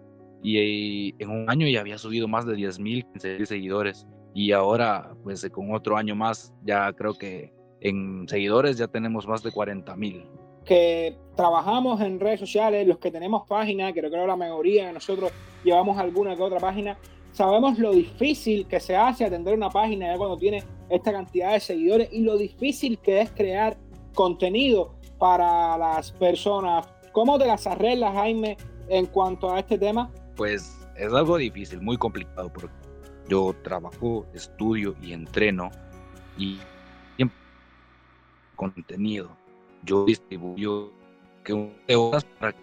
y en un año ya había subido más de 10.000 seguidores. Y ahora, pues con otro año más, ya creo que en seguidores ya tenemos más de 40.000 que trabajamos en redes sociales, los que tenemos páginas, que creo que la mayoría de nosotros llevamos alguna que otra página, sabemos lo difícil que se hace atender una página cuando tiene esta cantidad de seguidores y lo difícil que es crear contenido para las personas. ¿Cómo te las arreglas, Jaime, en cuanto a este tema? Pues es algo difícil, muy complicado, porque yo trabajo, estudio y entreno y contenido yo distribuyo que de horas para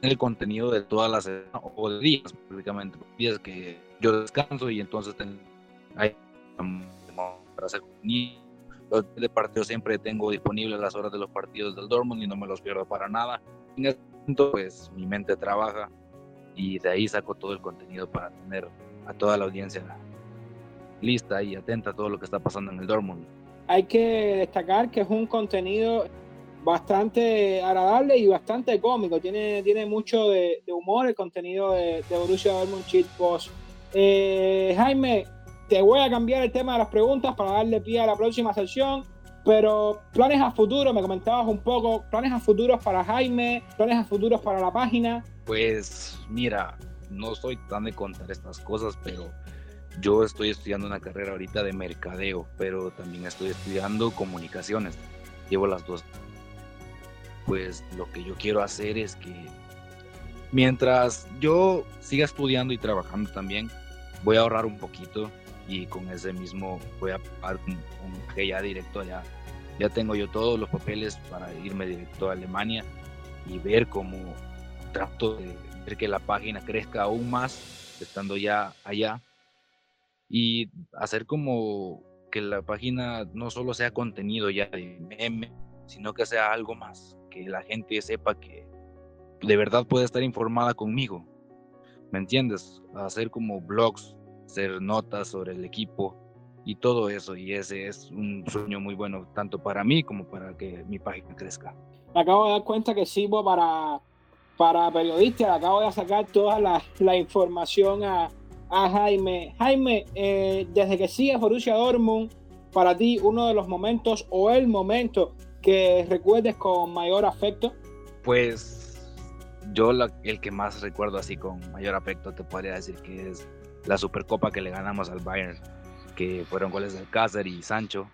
el contenido de todas las o de días prácticamente días que yo descanso y entonces tengo hay para hacer los de partido siempre tengo disponibles las horas de los partidos del Dortmund y no me los pierdo para nada en ese momento pues mi mente trabaja y de ahí saco todo el contenido para tener a toda la audiencia lista y atenta a todo lo que está pasando en el Dortmund. Hay que destacar que es un contenido bastante agradable y bastante cómico. Tiene, tiene mucho de, humor el contenido de, de Borussia Dortmund Cheat Post. Eh, Jaime, te voy a cambiar el tema de las preguntas para darle pie a la próxima sección. Pero planes a futuro, me comentabas un poco, planes a futuros para Jaime, planes a futuros para la página. Pues mira, no soy tan de contar estas cosas, pero yo estoy estudiando una carrera ahorita de mercadeo, pero también estoy estudiando comunicaciones. Llevo las dos pues lo que yo quiero hacer es que mientras yo siga estudiando y trabajando también, voy a ahorrar un poquito y con ese mismo voy a pagar un, que ya directo allá. Ya tengo yo todos los papeles para irme directo a Alemania y ver cómo trato de ver que la página crezca aún más estando ya allá y hacer como que la página no solo sea contenido ya de meme, sino que sea algo más, que la gente sepa que de verdad puede estar informada conmigo. ¿Me entiendes? Hacer como blogs, hacer notas sobre el equipo y todo eso. Y ese es un sueño muy bueno, tanto para mí como para que mi página crezca. Me acabo de dar cuenta que sirvo para, para periodistas. Acabo de sacar toda la, la información a, a, Jaime. Jaime, eh, desde que sigues Borussia Dortmund, para ti uno de los momentos o el momento que recuerdes con mayor afecto? Pues yo el que más recuerdo así con mayor afecto te podría decir que es la Supercopa que le ganamos al Bayern, que fueron goles de Alcázar y Sancho.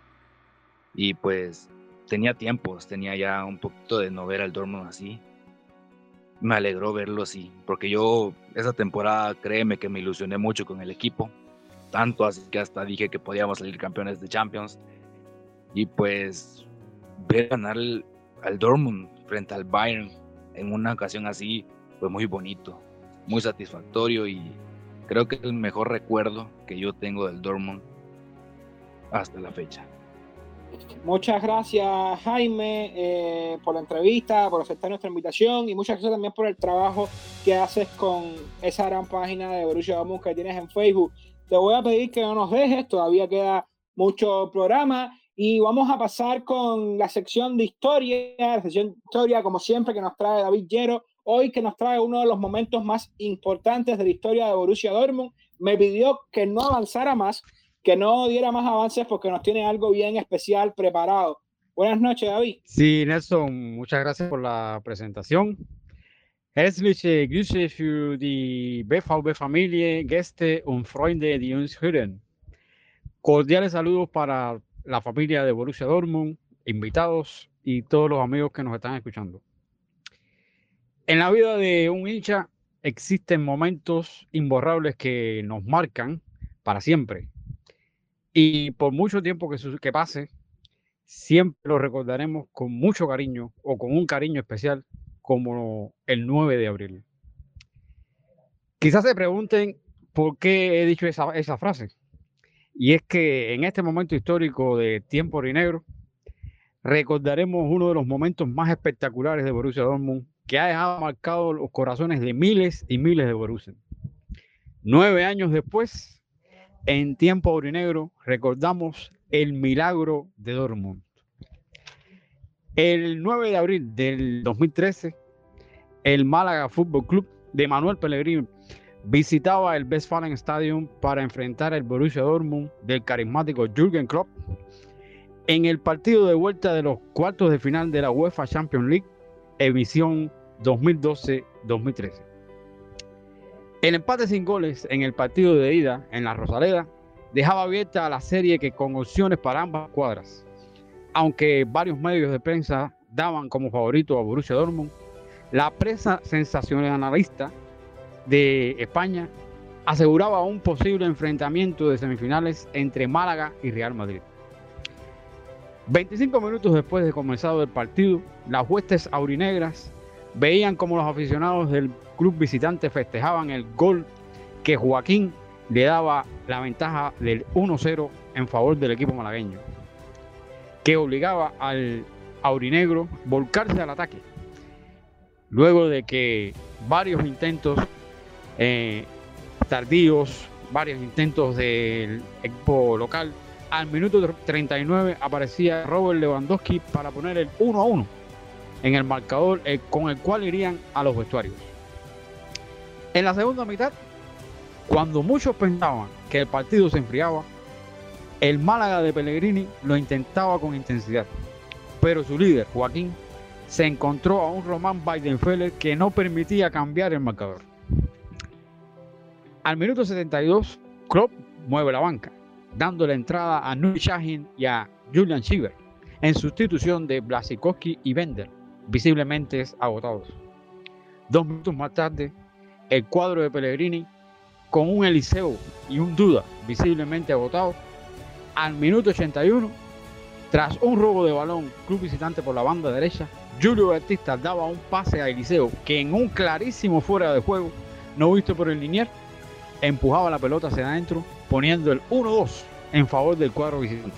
Y pues tenía tiempos, tenía ya un poquito de no ver al Dortmund así. Me alegró verlo así, porque yo esa temporada, créeme que me ilusioné mucho con el equipo, tanto así que hasta dije que podíamos salir campeones de Champions. Y pues ver ganar al Dortmund frente al Bayern en una ocasión así fue muy bonito, muy satisfactorio y creo que es el mejor recuerdo que yo tengo del Dortmund hasta la fecha. Muchas gracias Jaime eh, por la entrevista, por aceptar nuestra invitación y muchas gracias también por el trabajo que haces con esa gran página de Borussia Dortmund que tienes en Facebook. Te voy a pedir que no nos dejes, todavía queda mucho programa y vamos a pasar con la sección de historia, la sección de historia como siempre que nos trae David Llero, hoy que nos trae uno de los momentos más importantes de la historia de Borussia Dortmund. Me pidió que no avanzara más, que no diera más avances porque nos tiene algo bien especial preparado. Buenas noches, David. Sí, Nelson, muchas gracias por la presentación. Herzliche Grüße für die BVB-Familie, Gäste und Freunde, die uns hören. Cordiales saludos para la familia de Borussia Dortmund, invitados y todos los amigos que nos están escuchando. En la vida de un hincha existen momentos imborrables que nos marcan para siempre. Y por mucho tiempo que, que pase, siempre lo recordaremos con mucho cariño o con un cariño especial como el 9 de abril. Quizás se pregunten por qué he dicho esa, esa frase. Y es que en este momento histórico de tiempo negro recordaremos uno de los momentos más espectaculares de Borussia Dortmund que ha dejado marcado los corazones de miles y miles de Borussia. Nueve años después, en tiempo aurinegro, recordamos el milagro de Dortmund. El 9 de abril del 2013, el Málaga Fútbol Club de Manuel Pellegrini visitaba el Westfalen Stadium para enfrentar el Borussia Dortmund del carismático Jürgen Klopp en el partido de vuelta de los cuartos de final de la UEFA Champions League, edición 2012-2013. El empate sin goles en el partido de ida en la Rosaleda dejaba abierta la serie que con opciones para ambas cuadras. Aunque varios medios de prensa daban como favorito a Borussia Dortmund, la prensa sensacionalista de España aseguraba un posible enfrentamiento de semifinales entre Málaga y Real Madrid. 25 minutos después de comenzado el partido, las huestes aurinegras veían como los aficionados del club visitante festejaban el gol que Joaquín le daba la ventaja del 1-0 en favor del equipo malagueño, que obligaba al aurinegro volcarse al ataque, luego de que varios intentos eh, tardíos, varios intentos del equipo local al minuto 39 aparecía Robert Lewandowski para poner el 1 a 1 en el marcador eh, con el cual irían a los vestuarios. En la segunda mitad, cuando muchos pensaban que el partido se enfriaba, el Málaga de Pellegrini lo intentaba con intensidad, pero su líder, Joaquín, se encontró a un Román Weidenfeller que no permitía cambiar el marcador. Al minuto 72, Klopp mueve la banca dando la entrada a Nuri Shahin y a Julian Schieber, en sustitución de Blasikowski y Bender, visiblemente agotados. Dos minutos más tarde, el cuadro de Pellegrini, con un Eliseo y un Duda visiblemente agotados, al minuto 81, tras un robo de balón club visitante por la banda derecha, Julio Batista daba un pase a Eliseo que en un clarísimo fuera de juego, no visto por el linier, empujaba la pelota hacia adentro poniendo el 1-2 en favor del cuadro visitante.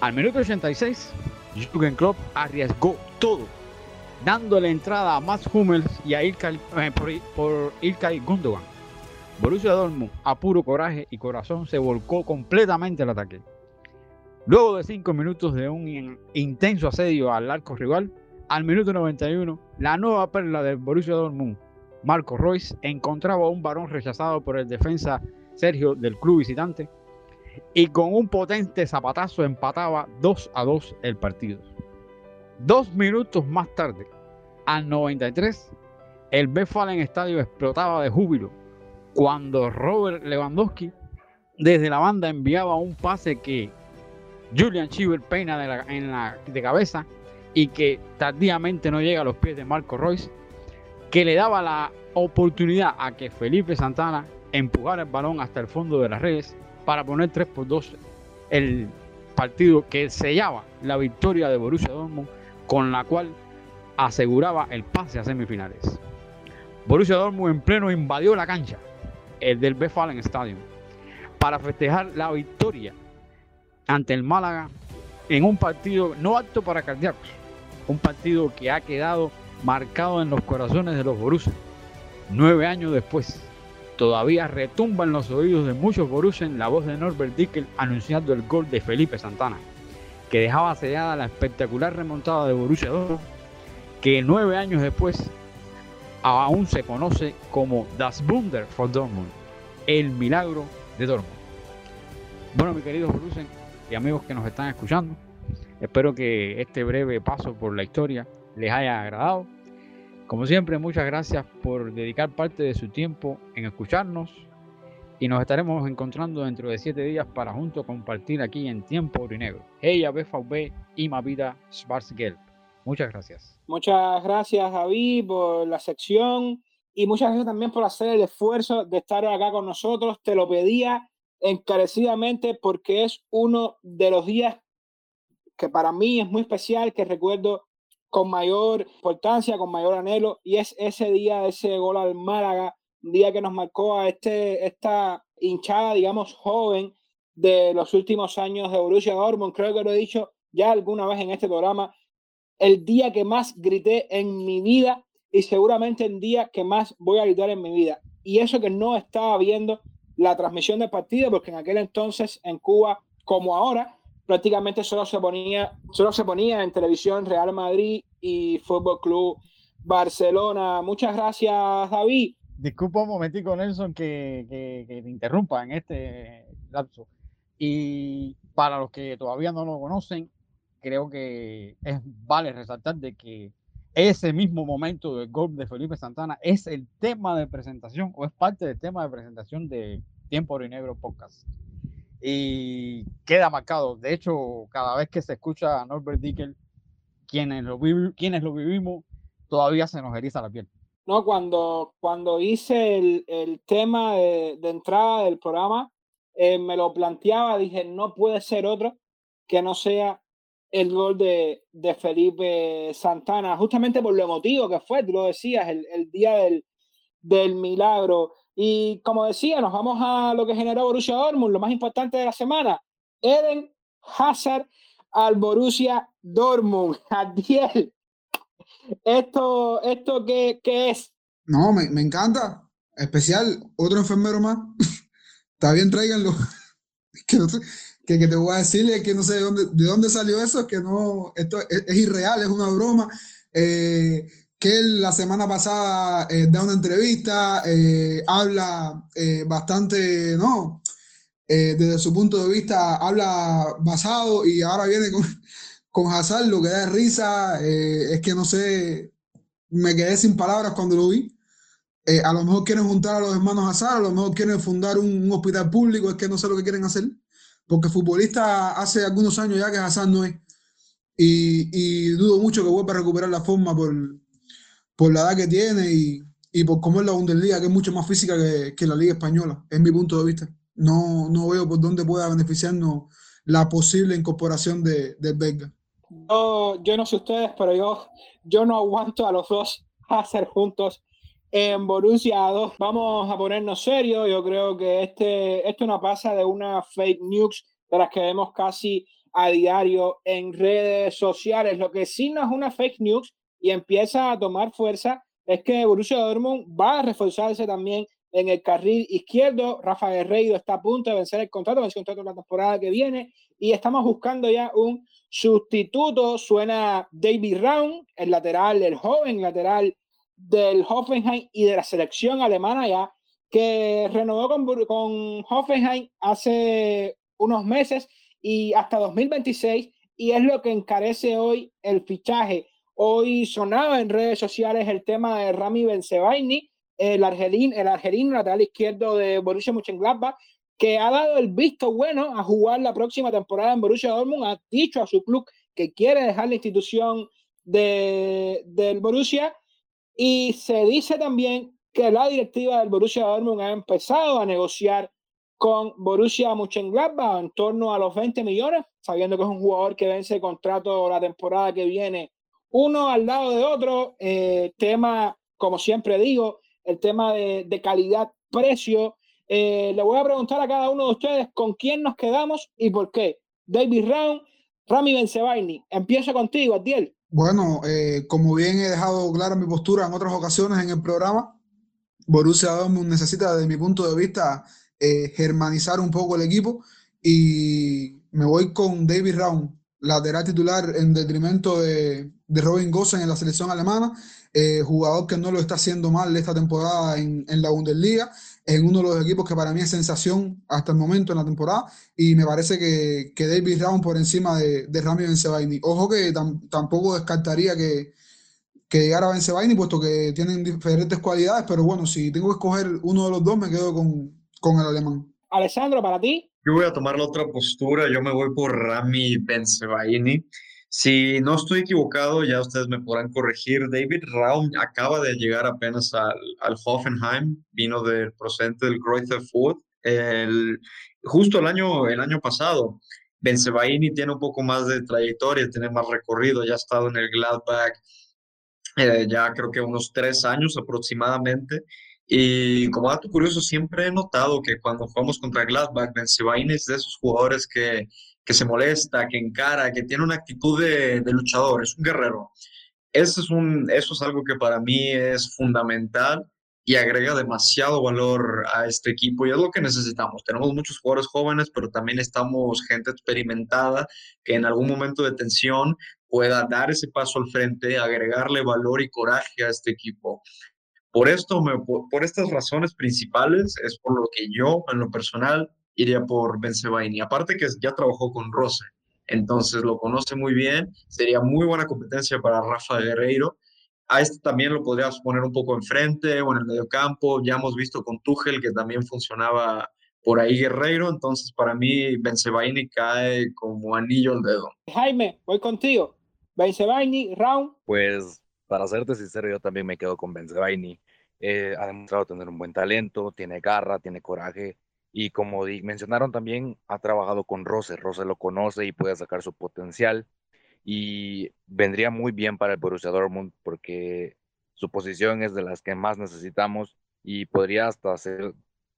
Al minuto 86, Jürgen Klopp arriesgó todo, dándole entrada a Mats Hummels y a Ilkay, eh, por, Gundogan. Borussia Dortmund, a puro coraje y corazón, se volcó completamente al ataque. Luego de 5 minutos de un intenso asedio al arco rival, al minuto 91, la nueva perla del Borussia Dortmund, Marco Royce, encontraba un varón rechazado por el defensa Sergio del club visitante y con un potente zapatazo empataba 2 a 2 el partido. Dos minutos más tarde, al 93, el Westfalen Estadio explotaba de júbilo cuando Robert Lewandowski desde la banda enviaba un pase que Julian Schieber peina de, en la, de cabeza y que tardíamente no llega a los pies de Marco Royce, que le daba la oportunidad a que Felipe Santana empujar el balón hasta el fondo de las redes para poner 3 por 2 el partido que sellaba la victoria de Borussia Dortmund con la cual aseguraba el pase a semifinales. Borussia Dortmund en pleno invadió la cancha, el del Westfalen Stadium, para festejar la victoria ante el Málaga en un partido no apto para cardíacos, un partido que ha quedado marcado en los corazones de los Borussia nueve años después todavía retumba en los oídos de muchos Borussen la voz de Norbert Dickel anunciando el gol de Felipe Santana, que dejaba sellada la espectacular remontada de Borussia Dortmund, que nueve años después aún se conoce como Das Wunder for Dortmund, el milagro de Dortmund. Bueno, mis queridos Borussen y amigos que nos están escuchando, espero que este breve paso por la historia les haya agradado como siempre, muchas gracias por dedicar parte de su tiempo en escucharnos y nos estaremos encontrando dentro de siete días para juntos compartir aquí en Tiempo Orinegro. Ella, BVB y Mavida Schwarzgelb. Muchas gracias. Muchas gracias, Javi, por la sección y muchas gracias también por hacer el esfuerzo de estar acá con nosotros. Te lo pedía encarecidamente porque es uno de los días que para mí es muy especial, que recuerdo con mayor importancia, con mayor anhelo, y es ese día, ese gol al Málaga, un día que nos marcó a este, esta hinchada, digamos, joven de los últimos años de Borussia Dortmund. Creo que lo he dicho ya alguna vez en este programa. El día que más grité en mi vida y seguramente el día que más voy a gritar en mi vida. Y eso que no estaba viendo la transmisión del partido, porque en aquel entonces en Cuba, como ahora, prácticamente solo se ponía, solo se ponía en televisión Real Madrid y Fútbol Club Barcelona. Muchas gracias, David. Disculpa un momentico, Nelson, que, que, que te interrumpa en este lapso. Y para los que todavía no lo conocen, creo que es vale resaltar de que ese mismo momento del gol de Felipe Santana es el tema de presentación o es parte del tema de presentación de Tiempo Negro Podcast. Y queda marcado. De hecho, cada vez que se escucha a Norbert Dickel, quienes lo, quienes lo vivimos, todavía se nos eriza la piel. No, cuando, cuando hice el, el tema de, entrada del programa, eh, me lo planteaba, dije, no puede ser otro que no sea el gol de, de, Felipe Santana, justamente por lo emotivo que fue, tú lo decías, el, el día del, del, milagro. Y como decía, nos vamos a lo que generó Borussia Dortmund, lo más importante de la semana, Eden Hazard al Borussia Dortmund. Adiel, ¿esto, esto qué, qué es? No, me, encanta. Especial, otro enfermero más. Está bien, tráiganlo. que, que, te voy a decir es que no sé de dónde, de dónde salió eso, que no, esto es, es irreal, es una broma. Eh, que él la semana pasada eh, da una entrevista, eh, habla eh, bastante, ¿no? desde su punto de vista, habla basado y ahora viene con, con Hazard, lo que da risa, es que no sé, me quedé sin palabras cuando lo vi. a lo mejor quieren juntar a los hermanos Hazard, a lo mejor quieren fundar un, un, hospital público, es que no sé lo que quieren hacer, porque futbolista hace algunos años ya que Hazard no es. Y, y dudo mucho que vuelva a recuperar la forma por, por la edad que tiene y, y por cómo es la Bundesliga, que es mucho más física que, que, la Liga Española, es mi punto de vista. No, no veo por dónde pueda beneficiarnos la posible incorporación de, del belga. Yo, yo no sé ustedes, pero yo, yo no aguanto a los dos hacer juntos en Borussia 2. Vamos a ponernos serios. Yo creo que este, esto no pasa de una fake news de las que vemos casi a diario en redes sociales. Lo que sí no es una fake news y empieza a tomar fuerza es que Borussia Dortmund va a reforzarse también en el carril izquierdo. Rafa Guerreiro está a punto de vencer el contrato, vencer el contrato la temporada que viene y estamos buscando ya un sustituto. Suena David Raum, el lateral, el joven lateral del Hoffenheim y de la selección alemana ya, que renovó con, con Hoffenheim hace unos meses y hasta 2026 y es lo que encarece hoy el fichaje Hoy sonaba en redes sociales el tema de Rami Benzebaini, el argelino, el argelino lateral izquierdo de Borussia Mönchengladbach, que ha dado el visto bueno a jugar la próxima temporada en Borussia Dortmund, ha dicho a su club que quiere dejar la institución de, del Borussia. Y se dice también que la directiva del Borussia Dortmund ha empezado a negociar con Borussia Mönchengladbach en torno a los 20 millones, sabiendo que es un jugador que vence contrato la temporada que viene uno al lado de otro, eh, tema, como siempre digo, el tema de, de calidad-precio. Eh, le voy a preguntar a cada uno de ustedes con quién nos quedamos y por qué. David Round, Rami Benzebaini. Empiezo contigo, Adiel. Bueno, eh, como bien he dejado clara mi postura en otras ocasiones en el programa, Borussia Dortmund necesita, desde mi punto de vista, eh, germanizar un poco el equipo y me voy con David Round, lateral titular en detrimento de, de Robin Gossen en la selección alemana, eh, jugador que no lo está haciendo mal esta temporada en, en, la Bundesliga, en uno de los equipos que para mí es sensación hasta el momento en la temporada, y me parece que, que David Raum por encima de, de Rami Benzebaini. Ojo que tam, tampoco descartaría que, que llegara Benzebaini, puesto que tienen diferentes cualidades, pero bueno, si tengo que escoger uno de los dos, me quedo con, con el alemán. Alessandro, para ti. Yo voy a tomar la otra postura, yo me voy por Rami Benzebaini. Si no estoy equivocado, ya ustedes me podrán corregir. David Raum acaba de llegar apenas al, al Hoffenheim, vino del procedente del Greuther Fürth. El, justo el año, el año pasado, Benzebaini tiene un poco más de trayectoria, tiene más recorrido, ya ha estado en el Gladbach, eh, ya creo que unos tres años aproximadamente. Y como dato curioso, siempre he notado que cuando jugamos contra Gladbach, Benzebaini es de esos jugadores que que se molesta, que encara, que tiene una actitud de, luchador, es un guerrero. Eso es, un, eso es algo que para mí es fundamental y agrega demasiado valor a este equipo y es lo que necesitamos. Tenemos muchos jugadores jóvenes, pero también estamos gente experimentada que en algún momento de tensión pueda dar ese paso al frente, agregarle valor y coraje a este equipo. Por esto, me, por, estas razones principales, es por lo que yo, en lo personal, iría por Benzebaini. Aparte que ya trabajó con Rose, entonces lo conoce muy bien, sería muy buena competencia para Rafa Guerreiro a este también lo podrías poner un poco enfrente o en el medio campo. Ya hemos visto con Tuchel que también funcionaba por ahí Guerreiro. Entonces, para mí, Benzebaini cae como anillo al dedo. Jaime, voy contigo. Benzebaini, round. Pues, para serte sincero, yo también me quedo con Benzebaini. Eh, ha demostrado tener un buen talento, tiene garra, tiene coraje. Y como mencionaron también, ha trabajado con Rose. Rose lo conoce y puede sacar su potencial y vendría muy bien para el Borussia Dortmund porque su posición es de las que más necesitamos y podría hasta ser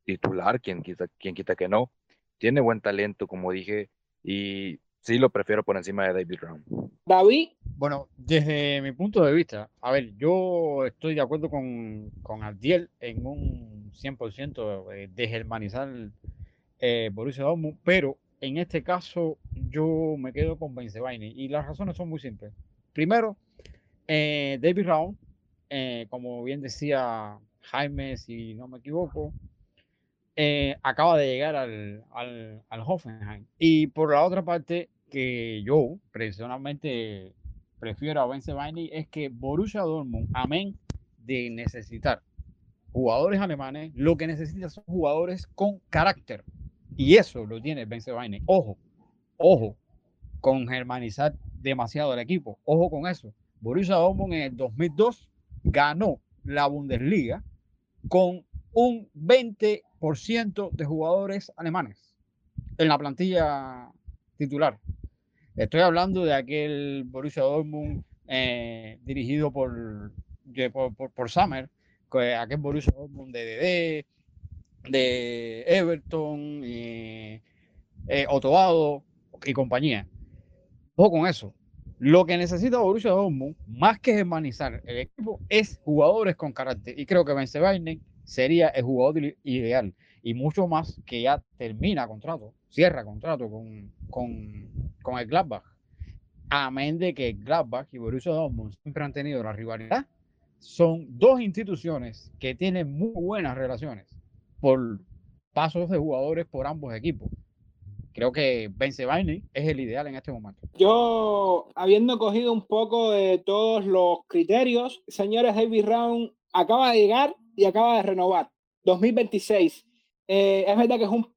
titular, quien quita, quien quita que no. Tiene buen talento, como dije, y sí lo prefiero por encima de David Brown. David. Bueno, desde mi punto de vista, a ver, yo estoy de acuerdo con, con Abdiel en un 100% de desgermanizar eh, Borussia Dortmund, pero en este caso yo me quedo con Benzebaini y las razones son muy simples. Primero, eh, David Raúl, eh, como bien decía Jaime, si no me equivoco, eh, acaba de llegar al, al, al, Hoffenheim. Y por la otra parte, que yo personalmente prefiero a Benzebaini, es que Borussia Dortmund, amén de necesitar jugadores alemanes, lo que necesita son jugadores con carácter, y eso lo tiene Benzebaini. Ojo, ojo, con germanizar demasiado el equipo. Ojo con eso. Borussia Dortmund en el 2002 ganó la Bundesliga con un 20% de jugadores alemanes en la plantilla titular. Estoy hablando de aquel Borussia Dortmund eh, dirigido por, por, por, por Summer, aquel Borussia Dortmund de DD, de Everton, eh, y compañía. Ojo con eso. Lo que necesita Borussia Dortmund, más que germanizar el equipo, es jugadores con carácter. Y creo que Benzebaini sería el jugador ideal. Y mucho más que ya termina contrato, cierra contrato con, con, con el Gladbach. Amén de que Gladbach y Borussia Dortmund siempre han tenido la rivalidad. Son dos instituciones que tienen muy buenas relaciones por pasos de jugadores por ambos equipos. Creo que Benzebaini es el ideal en este momento. Yo, habiendo cogido un poco de todos los criterios, señores, David Round acaba de llegar y acaba de renovar. 2026. Eh, es verdad que es un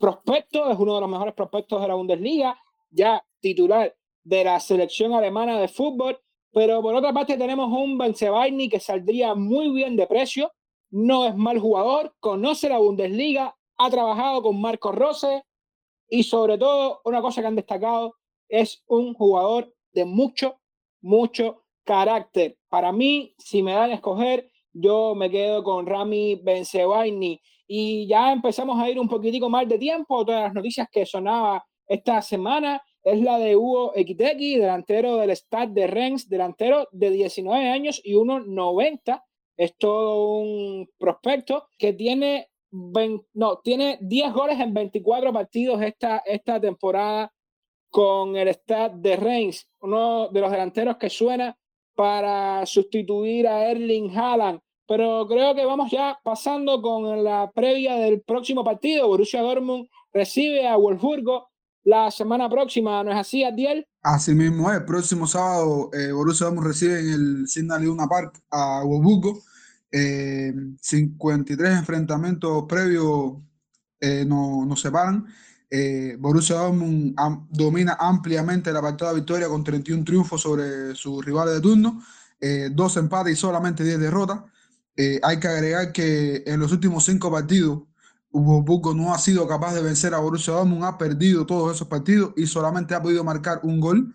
prospecto, es uno de los mejores prospectos de la Bundesliga, ya titular de la selección alemana de fútbol, pero por otra parte tenemos un Benzebaini que saldría muy bien de precio, no es mal jugador, conoce la Bundesliga, ha trabajado con Marco Rose y sobre todo una cosa que han destacado es un jugador de mucho, mucho carácter. Para mí, si me dan a escoger, yo me quedo con Rami Benzebaini y ya empezamos a ir un poquitico más de tiempo. Todas las noticias que sonaba esta semana es la de Hugo Ekiteki, delantero del Stade de Rennes, delantero de 19 años y 1,90 es todo un prospecto que tiene, no, tiene 10 goles en 24 partidos esta, esta temporada con el Stade de Reims, uno de los delanteros que suena para sustituir a Erling Haaland. Pero creo que vamos ya pasando con la previa del próximo partido. Borussia Dortmund recibe a Wolfsburgo la semana próxima, ¿no es así, Adiel? Así mismo es. El próximo sábado, eh, Borussia Dortmund recibe en el Signal Iduna Park a Wolfsburgo. 53 eh, enfrentamientos previos eh, nos, separan. Eh, Borussia Dortmund domina ampliamente la partida de victoria con 31 triunfos sobre sus rivales de turno, dos empates y solamente 10 derrotas. Hay que agregar que en los últimos cinco partidos, Wolfsburgo no ha sido capaz de vencer a Borussia Dortmund, ha perdido todos esos partidos y solamente ha podido marcar un gol.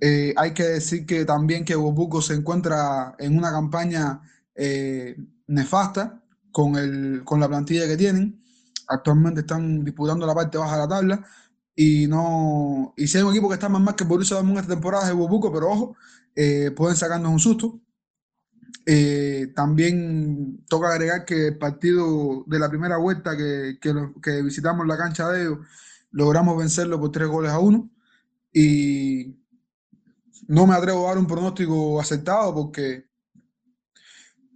hay que decir que también que Wolfsburgo se encuentra en una campaña eh, nefasta con, el, con la plantilla que tienen. Actualmente están disputando la parte baja de la tabla y no y si hay un equipo que está más mal que Borussia Dortmund esta temporada es Bobuco, pero ojo, eh, pueden sacarnos un susto. Eh, también toca agregar que el partido de la primera vuelta que, que, visitamos la cancha de ellos, logramos vencerlo por tres goles a uno. Y no me atrevo a dar un pronóstico aceptado porque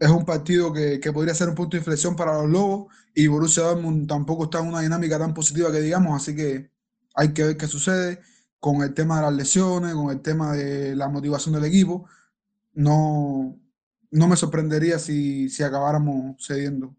es un partido que, que, podría ser un punto de inflexión para los Lobos y Borussia Dortmund tampoco está en una dinámica tan positiva que digamos, así que hay que ver qué sucede con el tema de las lesiones, con el tema de la motivación del equipo. No, no me sorprendería si, si acabáramos cediendo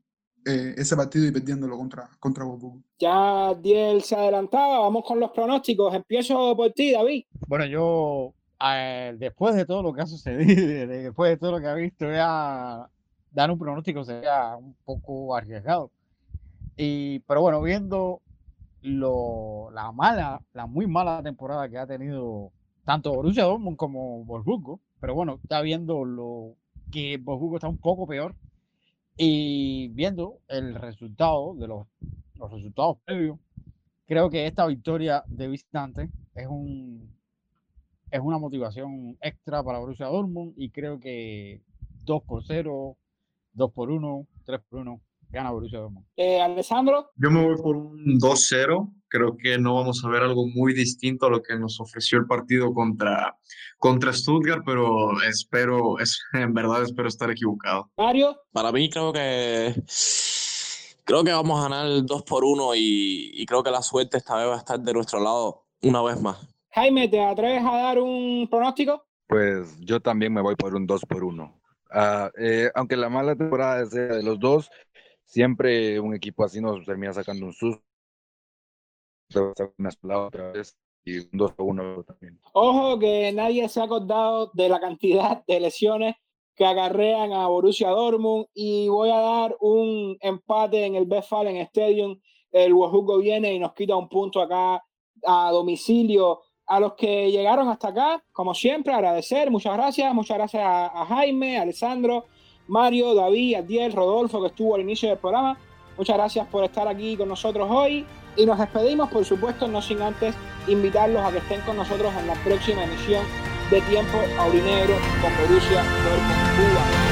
eh, ese partido y perdiéndolo contra, contra Bobo. Ya Diel se adelantaba, vamos con los pronósticos. Empiezo por ti, David. Bueno, yo eh, después de todo lo que ha sucedido, después de todo lo que ha visto, ya dar un pronóstico sería un poco arriesgado. Y, pero bueno, viendo lo, la mala, la muy mala temporada que ha tenido tanto Borussia Dortmund como Wolfsburgo, pero bueno, está viendo lo que Wolfsburgo está un poco peor y viendo el resultado de los, los resultados previos, creo que esta victoria de visitante es un es una motivación extra para Borussia Dortmund y creo que 2 por 0, 2 por 1, 3 por 1 gana Borussia Dortmund. Eh, Alessandro. Yo me voy por un 2-0. Creo que no vamos a ver algo muy distinto a lo que nos ofreció el partido contra, contra Stuttgart, pero espero, es, en verdad espero estar equivocado. Mario. Para mí creo que creo que vamos a ganar 2 por 1 y, y creo que la suerte esta vez va a estar de nuestro lado una vez más. Jaime, ¿te atreves a dar un pronóstico? Pues yo también me voy por un 2 por 1. Uh, eh, aunque la mala temporada sea de los dos, siempre un equipo así nos termina sacando un susto. Otra vez y un 2 por 1 también. Ojo que nadie se ha acordado de la cantidad de lesiones que acarrean a Borussia Dortmund y voy a dar un empate en el Westfalen Stadium. El Wolfsburgo viene y nos quita un punto acá a domicilio a los que llegaron hasta acá, como siempre, agradecer, muchas gracias, muchas gracias a, Jaime, a Alessandro, Mario, David, Adiel, Rodolfo, que estuvo al inicio del programa. Muchas gracias por estar aquí con nosotros hoy y nos despedimos, por supuesto, no sin antes invitarlos a que estén con nosotros en la próxima emisión de Tiempo Aurinegro con Borussia Dortmund.